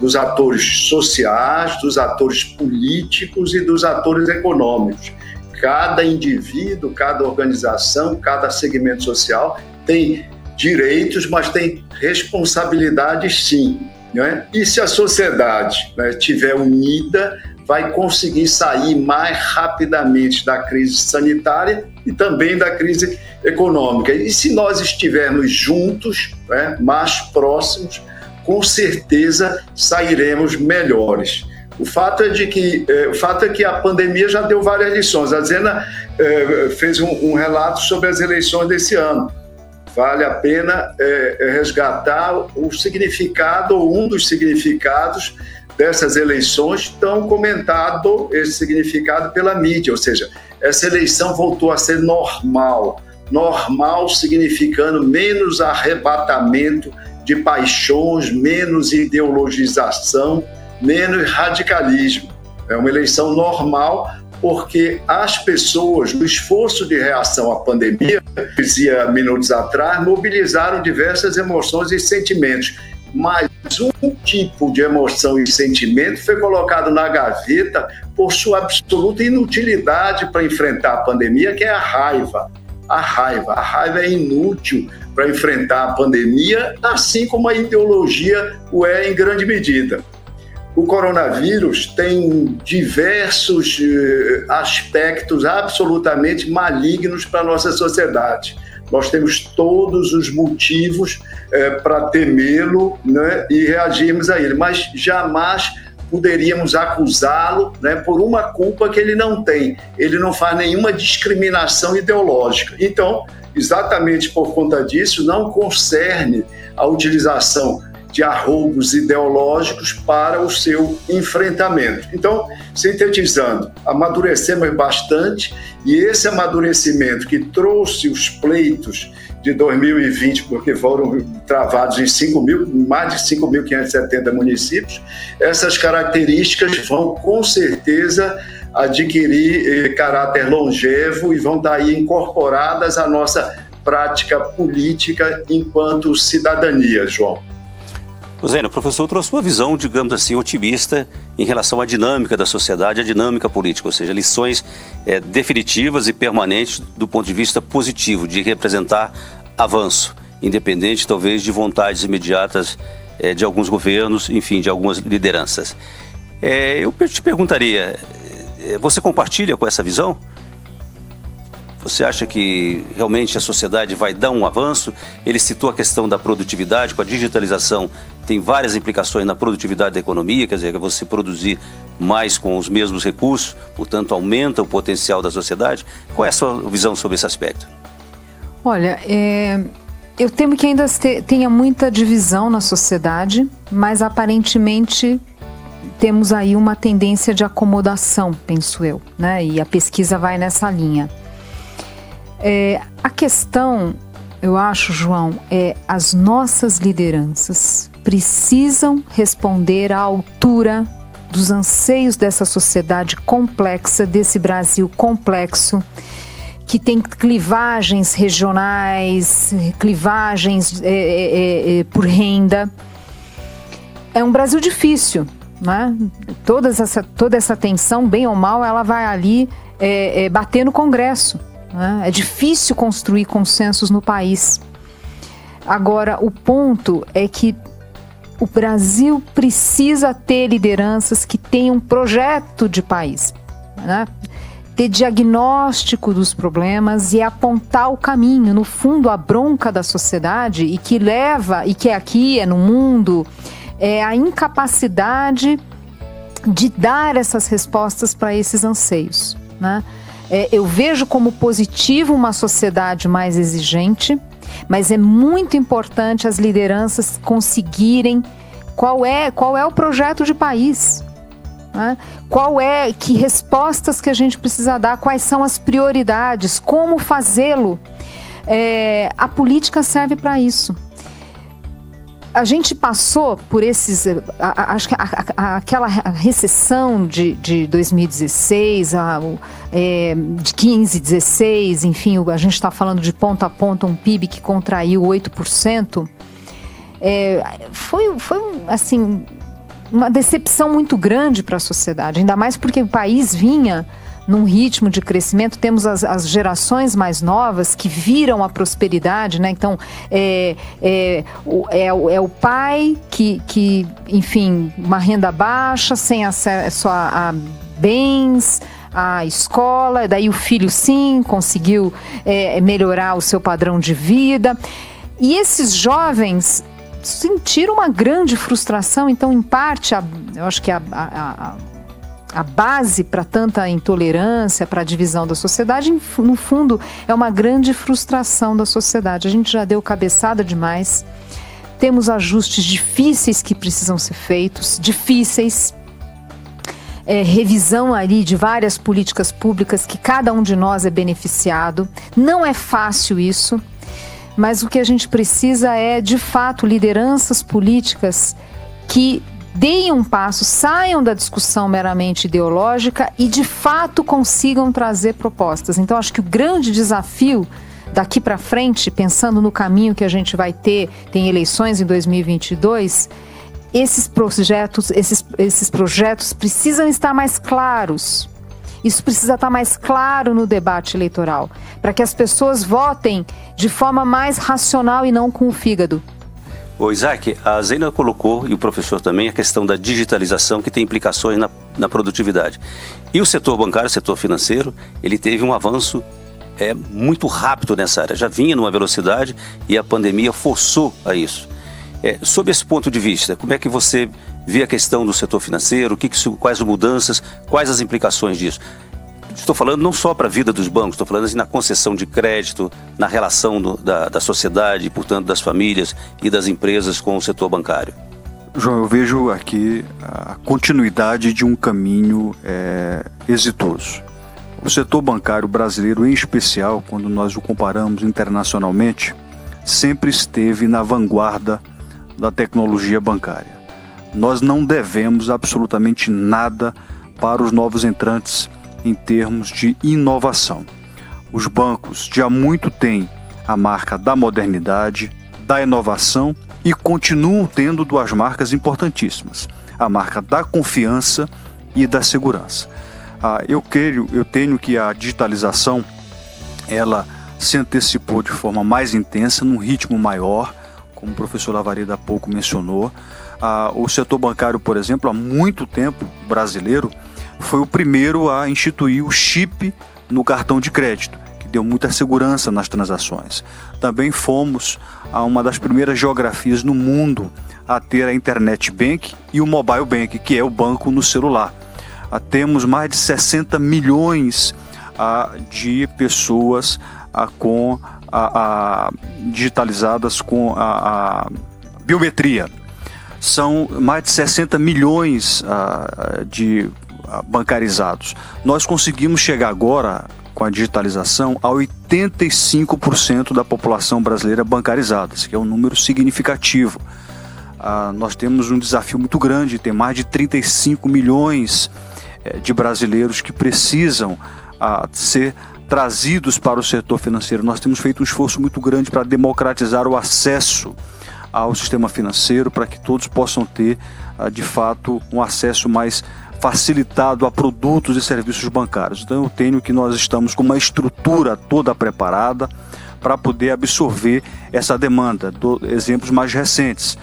dos atores sociais, dos atores políticos e dos atores econômicos. Cada indivíduo, cada organização, cada segmento social tem direitos, mas tem responsabilidades sim. Né? E se a sociedade né, unida, vai conseguir sair mais rapidamente da crise sanitária e também da crise econômica. E se nós estivermos juntos, né, mais próximos, com certeza sairemos melhores. O fato é de que é, o fato é que a pandemia já deu várias lições. A Zena é, fez um, um relato sobre as eleições desse ano vale a pena é, resgatar o significado, ou um dos significados dessas eleições, tão comentado esse significado pela mídia, ou seja, essa eleição voltou a ser normal. Normal significando menos arrebatamento de paixões, menos ideologização, menos radicalismo. É uma eleição normal porque as pessoas, no esforço de reação à pandemia, dizia minutos atrás, mobilizaram diversas emoções e sentimentos. Mas um tipo de emoção e sentimento foi colocado na gaveta por sua absoluta inutilidade para enfrentar a pandemia, que é a raiva. A raiva. A raiva é inútil para enfrentar a pandemia, assim como a ideologia o é em grande medida. O coronavírus tem diversos eh, aspectos absolutamente malignos para a nossa sociedade. Nós temos todos os motivos eh, para temê-lo né, e reagirmos a ele, mas jamais poderíamos acusá-lo né, por uma culpa que ele não tem. Ele não faz nenhuma discriminação ideológica. Então, exatamente por conta disso, não concerne a utilização de arroubos ideológicos para o seu enfrentamento. Então, sintetizando, amadurecemos bastante e esse amadurecimento que trouxe os pleitos de 2020, porque foram travados em 5 mil, mais de 5.570 municípios, essas características vão com certeza adquirir eh, caráter longevo e vão estar aí incorporadas à nossa prática política enquanto cidadania, João. Zé, o professor trouxe uma visão, digamos assim, otimista em relação à dinâmica da sociedade, à dinâmica política, ou seja, lições é, definitivas e permanentes do ponto de vista positivo, de representar avanço, independente talvez de vontades imediatas é, de alguns governos, enfim, de algumas lideranças. É, eu te perguntaria, você compartilha com essa visão? Você acha que realmente a sociedade vai dar um avanço? Ele citou a questão da produtividade, com a digitalização tem várias implicações na produtividade da economia, quer dizer, você produzir mais com os mesmos recursos, portanto aumenta o potencial da sociedade. Qual é a sua visão sobre esse aspecto? Olha, é, eu temo que ainda tenha muita divisão na sociedade, mas aparentemente temos aí uma tendência de acomodação, penso eu, né? E a pesquisa vai nessa linha. É, a questão, eu acho, João, é as nossas lideranças precisam responder à altura dos anseios dessa sociedade complexa, desse Brasil complexo, que tem clivagens regionais, clivagens é, é, é, por renda. É um Brasil difícil, né? Toda essa, toda essa tensão, bem ou mal, ela vai ali é, é, bater no Congresso. Né? É difícil construir consensos no país. Agora, o ponto é que o Brasil precisa ter lideranças que tenham um projeto de país, né? ter diagnóstico dos problemas e apontar o caminho, no fundo, a bronca da sociedade e que leva, e que é aqui, é no mundo, é a incapacidade de dar essas respostas para esses anseios. Né? É, eu vejo como positivo uma sociedade mais exigente, mas é muito importante as lideranças conseguirem qual é, qual é o projeto de país. Né? Qual é, que respostas que a gente precisa dar, quais são as prioridades, como fazê-lo. É, a política serve para isso a gente passou por esses. Acho que aquela recessão de, de 2016, a, é, de 15, 16, enfim, a gente está falando de ponta a ponta um PIB que contraiu 8%. É, foi, foi assim, uma decepção muito grande para a sociedade, ainda mais porque o país vinha num ritmo de crescimento. Temos as, as gerações mais novas que viram a prosperidade, né? Então, é, é, é, é o pai que, que, enfim, uma renda baixa, sem acesso a, a bens, a escola, daí o filho sim conseguiu é, melhorar o seu padrão de vida. E esses jovens sentiram uma grande frustração, então, em parte, a, eu acho que a, a, a base para tanta intolerância, para a divisão da sociedade, no fundo, é uma grande frustração da sociedade. A gente já deu cabeçada demais, temos ajustes difíceis que precisam ser feitos, difíceis. É, revisão ali de várias políticas públicas que cada um de nós é beneficiado. Não é fácil isso, mas o que a gente precisa é, de fato, lideranças políticas que deem um passo, saiam da discussão meramente ideológica e de fato consigam trazer propostas. Então, acho que o grande desafio daqui para frente, pensando no caminho que a gente vai ter, tem eleições em 2022, esses projetos, esses, esses projetos precisam estar mais claros. Isso precisa estar mais claro no debate eleitoral, para que as pessoas votem de forma mais racional e não com o fígado. O Isaac, a Zeina colocou, e o professor também, a questão da digitalização que tem implicações na, na produtividade. E o setor bancário, o setor financeiro, ele teve um avanço é, muito rápido nessa área. Já vinha numa velocidade e a pandemia forçou a isso. É, sob esse ponto de vista, como é que você vê a questão do setor financeiro? Que que, quais as mudanças, quais as implicações disso? Estou falando não só para a vida dos bancos, estou falando assim na concessão de crédito, na relação do, da, da sociedade, portanto das famílias e das empresas com o setor bancário. João, eu vejo aqui a continuidade de um caminho é, exitoso. O setor bancário brasileiro, em especial, quando nós o comparamos internacionalmente, sempre esteve na vanguarda da tecnologia bancária. Nós não devemos absolutamente nada para os novos entrantes em termos de inovação. Os bancos já muito têm a marca da modernidade, da inovação e continuam tendo duas marcas importantíssimas: a marca da confiança e da segurança. Ah, eu creio, eu tenho que a digitalização ela se antecipou de forma mais intensa, num ritmo maior, como o professor Lavareda há pouco mencionou. Ah, o setor bancário, por exemplo, há muito tempo brasileiro foi o primeiro a instituir o chip no cartão de crédito, que deu muita segurança nas transações. Também fomos a uma das primeiras geografias no mundo a ter a internet bank e o mobile bank, que é o banco no celular. Ah, temos mais de 60 milhões ah, de pessoas ah, com a, a, digitalizadas com a, a, biometria. São mais de 60 milhões de bancarizados. Nós conseguimos chegar agora com a digitalização a 85% da população brasileira bancarizada, que é um número significativo. Ah, nós temos um desafio muito grande, tem mais de 35 milhões eh, de brasileiros que precisam ah, ser trazidos para o setor financeiro. Nós temos feito um esforço muito grande para democratizar o acesso ao sistema financeiro, para que todos possam ter, ah, de fato, um acesso mais facilitado a produtos e serviços bancários. Então eu tenho que nós estamos com uma estrutura toda preparada para poder absorver essa demanda. Do, exemplos mais recentes,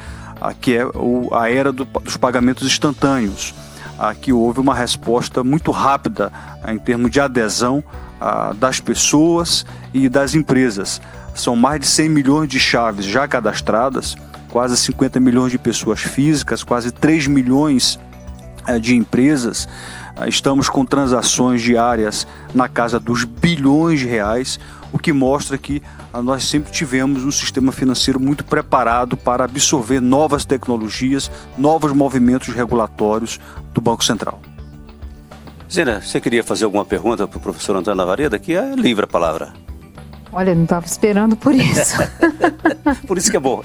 que é o, a era do, dos pagamentos instantâneos. Aqui houve uma resposta muito rápida em termos de adesão das pessoas e das empresas. São mais de 100 milhões de chaves já cadastradas, quase 50 milhões de pessoas físicas, quase 3 milhões eh, de empresas. Eh, estamos com transações diárias na casa dos bilhões de reais, o que mostra que ah, nós sempre tivemos um sistema financeiro muito preparado para absorver novas tecnologias, novos movimentos regulatórios do Banco Central. Zena, você queria fazer alguma pergunta para o professor Antônio Lavareda? Que é livre a palavra. Olha, não estava esperando por isso. por isso que é bom.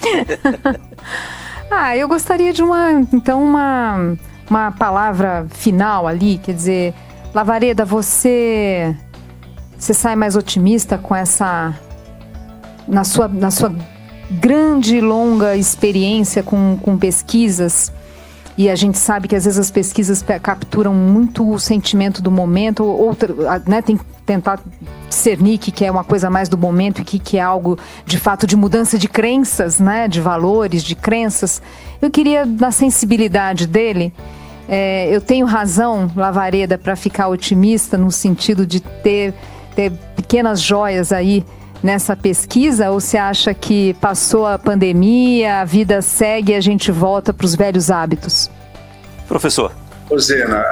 ah, eu gostaria de uma, então, uma uma palavra final ali, quer dizer, Lavareda, você você sai mais otimista com essa na sua na sua grande e longa experiência com, com pesquisas e a gente sabe que às vezes as pesquisas capturam muito o sentimento do momento, outra, né, tem que tentar discernir que é uma coisa mais do momento e que, que é algo de fato de mudança de crenças, né, de valores, de crenças. Eu queria, na sensibilidade dele, é, eu tenho razão, Lavareda, para ficar otimista no sentido de ter, ter pequenas joias aí nessa pesquisa? Ou você acha que passou a pandemia, a vida segue e a gente volta para os velhos hábitos? Professor. Ô Zena,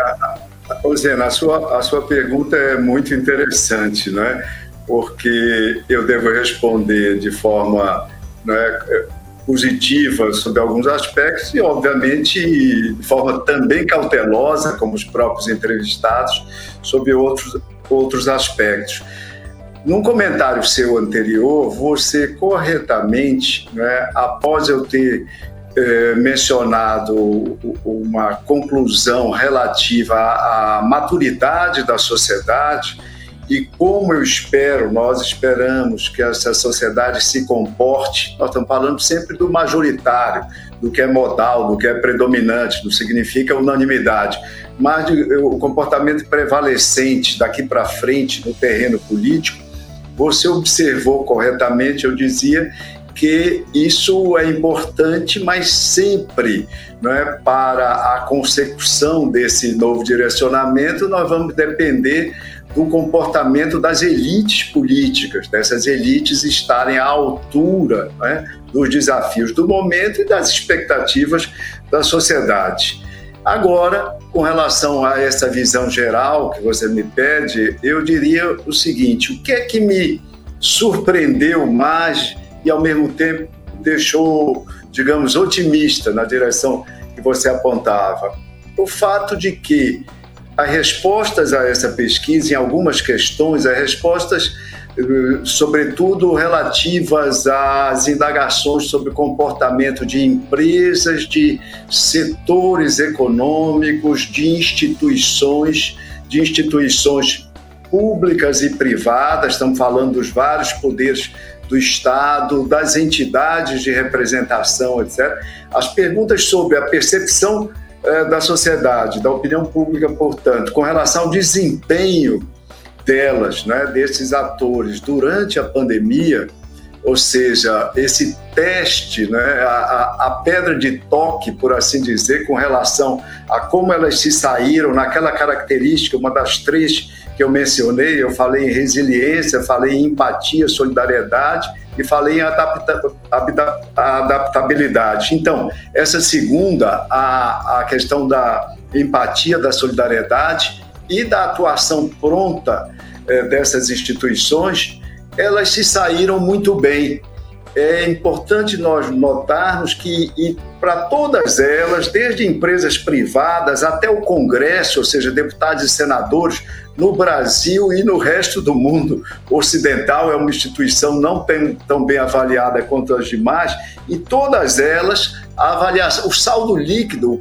ô Zena a, sua, a sua pergunta é muito interessante, né? porque eu devo responder de forma né, positiva sobre alguns aspectos e, obviamente, de forma também cautelosa, como os próprios entrevistados, sobre outros, outros aspectos. Num comentário seu anterior, você corretamente, né, após eu ter é, mencionado uma conclusão relativa à maturidade da sociedade e como eu espero, nós esperamos que essa sociedade se comporte, nós estamos falando sempre do majoritário, do que é modal, do que é predominante, não significa unanimidade, mas o comportamento prevalecente daqui para frente no terreno político, você observou corretamente, eu dizia que isso é importante, mas sempre não é, para a consecução desse novo direcionamento, nós vamos depender do comportamento das elites políticas, dessas elites estarem à altura né, dos desafios do momento e das expectativas da sociedade. Agora, com relação a essa visão geral que você me pede, eu diria o seguinte: o que é que me surpreendeu mais e, ao mesmo tempo, deixou, digamos, otimista na direção que você apontava? O fato de que as respostas a essa pesquisa, em algumas questões, as respostas, eh, sobretudo relativas às indagações sobre comportamento de empresas, de setores econômicos, de instituições, de instituições públicas e privadas, estamos falando dos vários poderes do Estado, das entidades de representação, etc. As perguntas sobre a percepção da sociedade, da opinião pública, portanto, com relação ao desempenho delas, né, desses atores durante a pandemia, ou seja, esse teste, né, a, a, pedra de toque, por assim dizer, com relação a como elas se saíram naquela característica, uma das três que eu mencionei, eu falei em resiliência, falei em empatia, solidariedade e falei em adapta, adaptabilidade. Então, essa segunda, a, a questão da empatia, da solidariedade e da atuação pronta eh, dessas instituições, elas se saíram muito bem é importante nós notarmos que, para todas elas, desde empresas privadas até o Congresso, ou seja, deputados e senadores, no Brasil e no resto do mundo. Ocidental, é uma instituição não tão bem avaliada quanto as demais, e todas elas, a avaliação, o saldo líquido,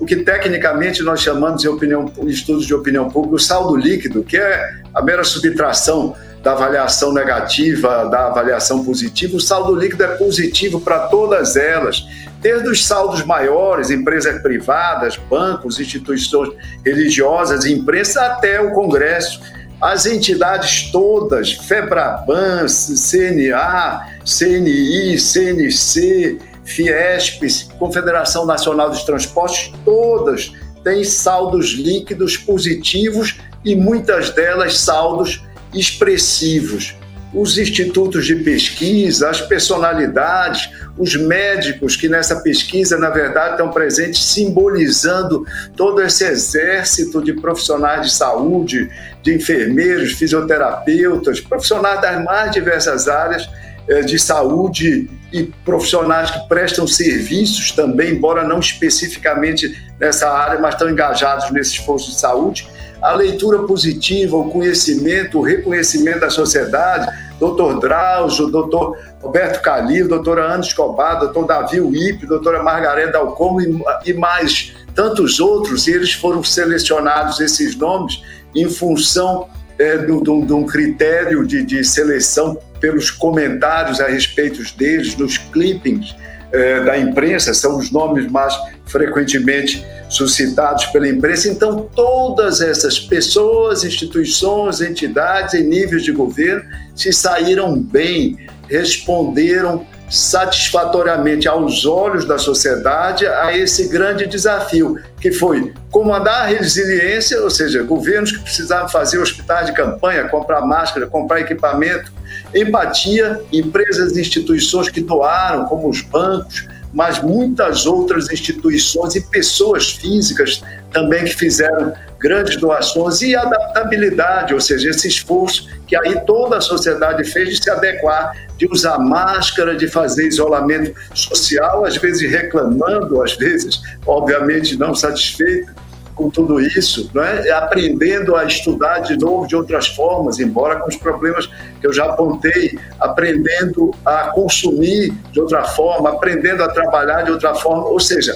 o que tecnicamente nós chamamos de opinião, estudos de opinião pública, o saldo líquido, que é a mera subtração da avaliação negativa, da avaliação positiva, o saldo líquido é positivo para todas elas, desde os saldos maiores, empresas privadas, bancos, instituições religiosas, imprensa, até o Congresso. As entidades todas, FEBRABAN, CNA, CNI, CNC, Fiesp, Confederação Nacional dos Transportes, todas têm saldos líquidos positivos e muitas delas saldos expressivos. Os institutos de pesquisa, as personalidades, os médicos que nessa pesquisa, na verdade, estão presentes simbolizando todo esse exército de profissionais de saúde, de enfermeiros, fisioterapeutas, profissionais das mais diversas áreas eh, de saúde e profissionais que prestam serviços também, embora não especificamente nessa área, mas estão engajados nesse esforço de saúde a leitura positiva, o conhecimento, o reconhecimento da sociedade, doutor Drauzio, doutor Roberto Calil, doutora Ana Escobar, doutor Davi Uip, doutora Margarida Alcomo e, e mais tantos outros, e eles foram selecionados, esses nomes, em função é, de, um critério de, de seleção pelos comentários a respeito deles, nos clippings é, da imprensa, são os nomes mais frequentemente suscitados pela imprensa. Então, todas essas pessoas, instituições, entidades em níveis de governo se saíram bem, responderam satisfatoriamente aos olhos da sociedade a esse grande desafio, que foi comandar a resiliência, ou seja, governos que precisavam fazer hospitais de campanha, comprar máscara, comprar equipamento, empatia, empresas e instituições que doaram, como os bancos, mas muitas outras instituições e pessoas físicas também que fizeram grandes doações e adaptabilidade, ou seja, esse esforço que aí toda a sociedade fez de se adequar, de usar máscara, de fazer isolamento social, às vezes reclamando, às vezes, obviamente, não satisfeito, com tudo isso, né? aprendendo a estudar de novo de outras formas, embora com os problemas que eu já apontei, aprendendo a consumir de outra forma, aprendendo a trabalhar de outra forma, ou seja,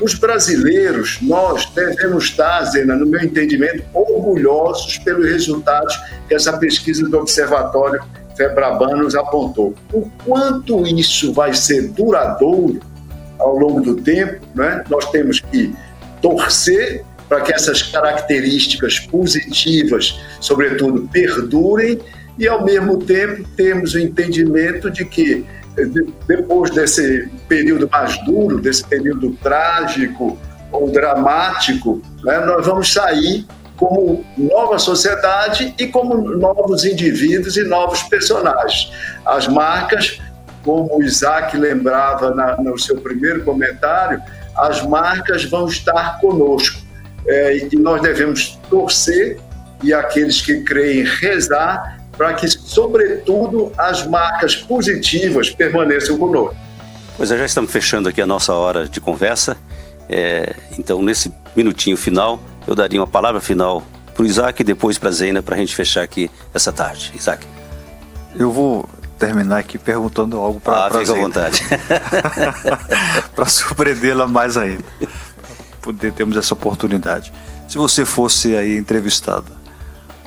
os brasileiros, nós devemos estar, Zena, no meu entendimento, orgulhosos pelos resultados que essa pesquisa do Observatório Febraban nos apontou. O quanto isso vai ser duradouro ao longo do tempo, né? nós temos que torcer para que essas características positivas, sobretudo, perdurem e, ao mesmo tempo, temos o entendimento de que, depois desse período mais duro, desse período trágico ou dramático, né, nós vamos sair como nova sociedade e como novos indivíduos e novos personagens. As marcas, como o Isaac lembrava na, no seu primeiro comentário, as marcas vão estar conosco. É, e nós devemos torcer e aqueles que creem rezar para que, sobretudo, as marcas positivas permaneçam conosco. Pois é, já estamos fechando aqui a nossa hora de conversa. É, então, nesse minutinho final, eu daria uma palavra final para o Isaac e depois para a Zeina para a gente fechar aqui essa tarde. Isaac. Eu vou terminar aqui perguntando algo para ah, a Fica à vontade. para surpreendê-la mais ainda. Poder termos essa oportunidade. Se você fosse aí entrevistada,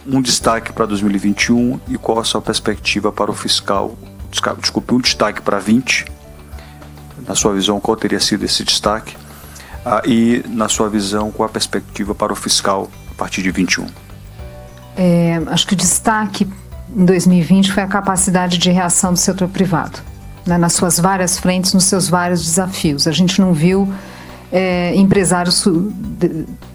um destaque para 2021 e qual a sua perspectiva para o fiscal? Desculpe, um destaque para 20. Na sua visão, qual teria sido esse destaque? Ah, e, na sua visão, qual a perspectiva para o fiscal a partir de 21? É, acho que o destaque em 2020 foi a capacidade de reação do setor privado, né, nas suas várias frentes, nos seus vários desafios. A gente não viu é, empresários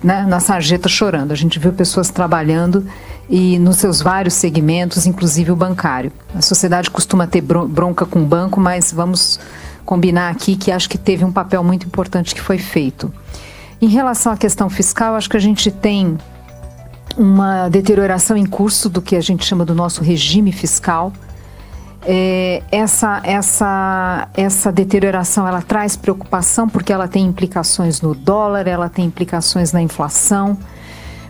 né, na sarjeta chorando, a gente viu pessoas trabalhando e nos seus vários segmentos, inclusive o bancário. A sociedade costuma ter bronca com o banco, mas vamos combinar aqui que acho que teve um papel muito importante que foi feito. Em relação à questão fiscal, acho que a gente tem uma deterioração em curso do que a gente chama do nosso regime fiscal. É, essa, essa, essa deterioração ela traz preocupação porque ela tem implicações no dólar, ela tem implicações na inflação.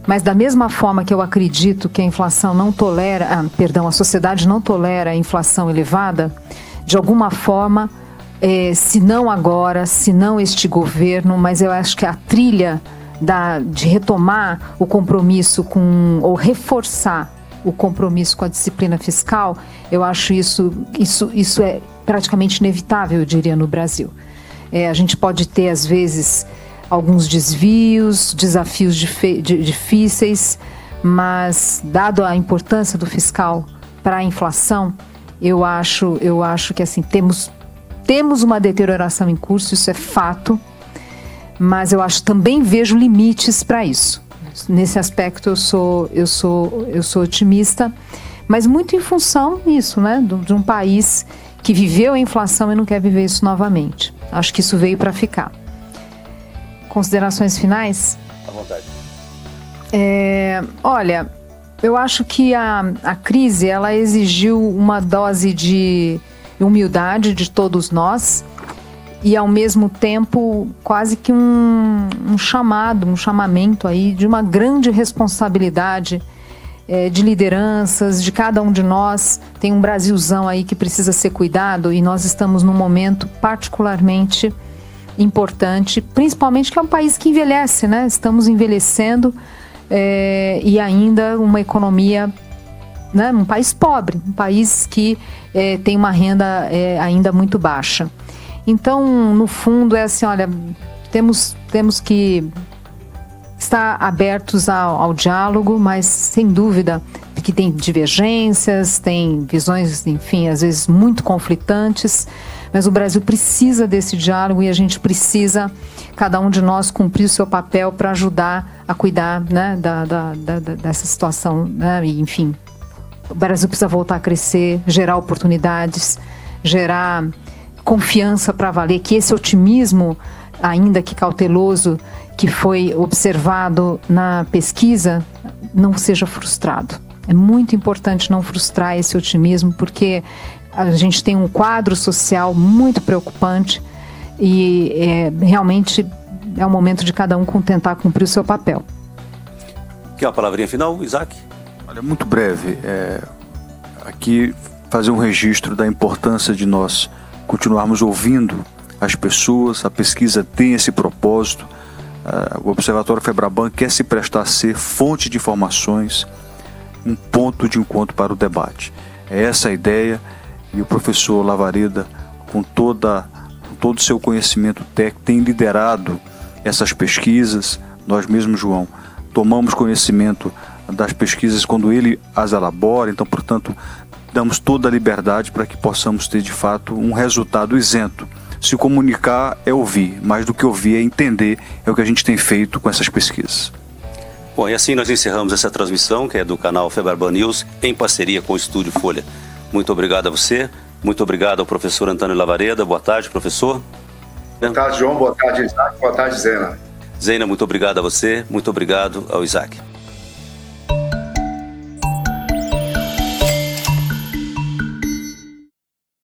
Mas da mesma forma que eu acredito que a inflação não tolera, ah, perdão, a sociedade não tolera a inflação elevada, de alguma forma é, se não agora, se não este governo, mas eu acho que a trilha da, de retomar o compromisso com, ou reforçar o compromisso com a disciplina fiscal, eu acho isso, isso, isso é praticamente inevitável, eu diria, no Brasil. É, a gente pode ter, às vezes, alguns desvios, desafios difíceis, mas, dado a importância do fiscal para a inflação, eu acho, eu acho que assim temos temos uma deterioração em curso, isso é fato, mas eu acho também vejo limites para isso. Nesse aspecto eu sou eu sou eu sou otimista, mas muito em função disso, né, de um país que viveu a inflação e não quer viver isso novamente. Acho que isso veio para ficar. Considerações finais? À vontade. É, olha, eu acho que a, a crise ela exigiu uma dose de humildade de todos nós e ao mesmo tempo quase que um, um chamado, um chamamento aí de uma grande responsabilidade é, de lideranças, de cada um de nós. Tem um Brasilzão aí que precisa ser cuidado e nós estamos num momento particularmente importante, principalmente que é um país que envelhece, né? Estamos envelhecendo é, e ainda uma economia né, um país pobre, um país que é, tem uma renda é, ainda muito baixa. Então, no fundo, é assim, olha, temos, temos que estar abertos ao, ao diálogo, mas sem dúvida que tem divergências, tem visões, enfim, às vezes muito conflitantes, mas o Brasil precisa desse diálogo e a gente precisa, cada um de nós, cumprir o seu papel para ajudar a cuidar né, da, da, da, dessa situação, né, e, enfim, o Brasil precisa voltar a crescer, gerar oportunidades, gerar confiança para valer, que esse otimismo, ainda que cauteloso, que foi observado na pesquisa, não seja frustrado. É muito importante não frustrar esse otimismo, porque a gente tem um quadro social muito preocupante e é, realmente é o momento de cada um tentar cumprir o seu papel. Quer uma palavrinha final, Isaac? Olha, muito breve. É, aqui fazer um registro da importância de nós continuarmos ouvindo as pessoas, a pesquisa tem esse propósito. Uh, o Observatório Febraban quer se prestar a ser fonte de informações, um ponto de encontro para o debate. É essa a ideia e o professor Lavareda, com toda com todo o seu conhecimento técnico, tem liderado essas pesquisas. Nós mesmos, João, tomamos conhecimento das pesquisas quando ele as elabora, então, portanto, damos toda a liberdade para que possamos ter de fato um resultado isento se comunicar é ouvir, mais do que ouvir é entender, é o que a gente tem feito com essas pesquisas. Bom, e assim nós encerramos essa transmissão, que é do canal Feberban News, em parceria com o Estúdio Folha. Muito obrigado a você, muito obrigado ao professor Antônio Lavareda. Boa tarde, professor. Boa tarde, João. Boa tarde, Isaac. Boa tarde, Zena. Zena, muito obrigado a você, muito obrigado ao Isaac.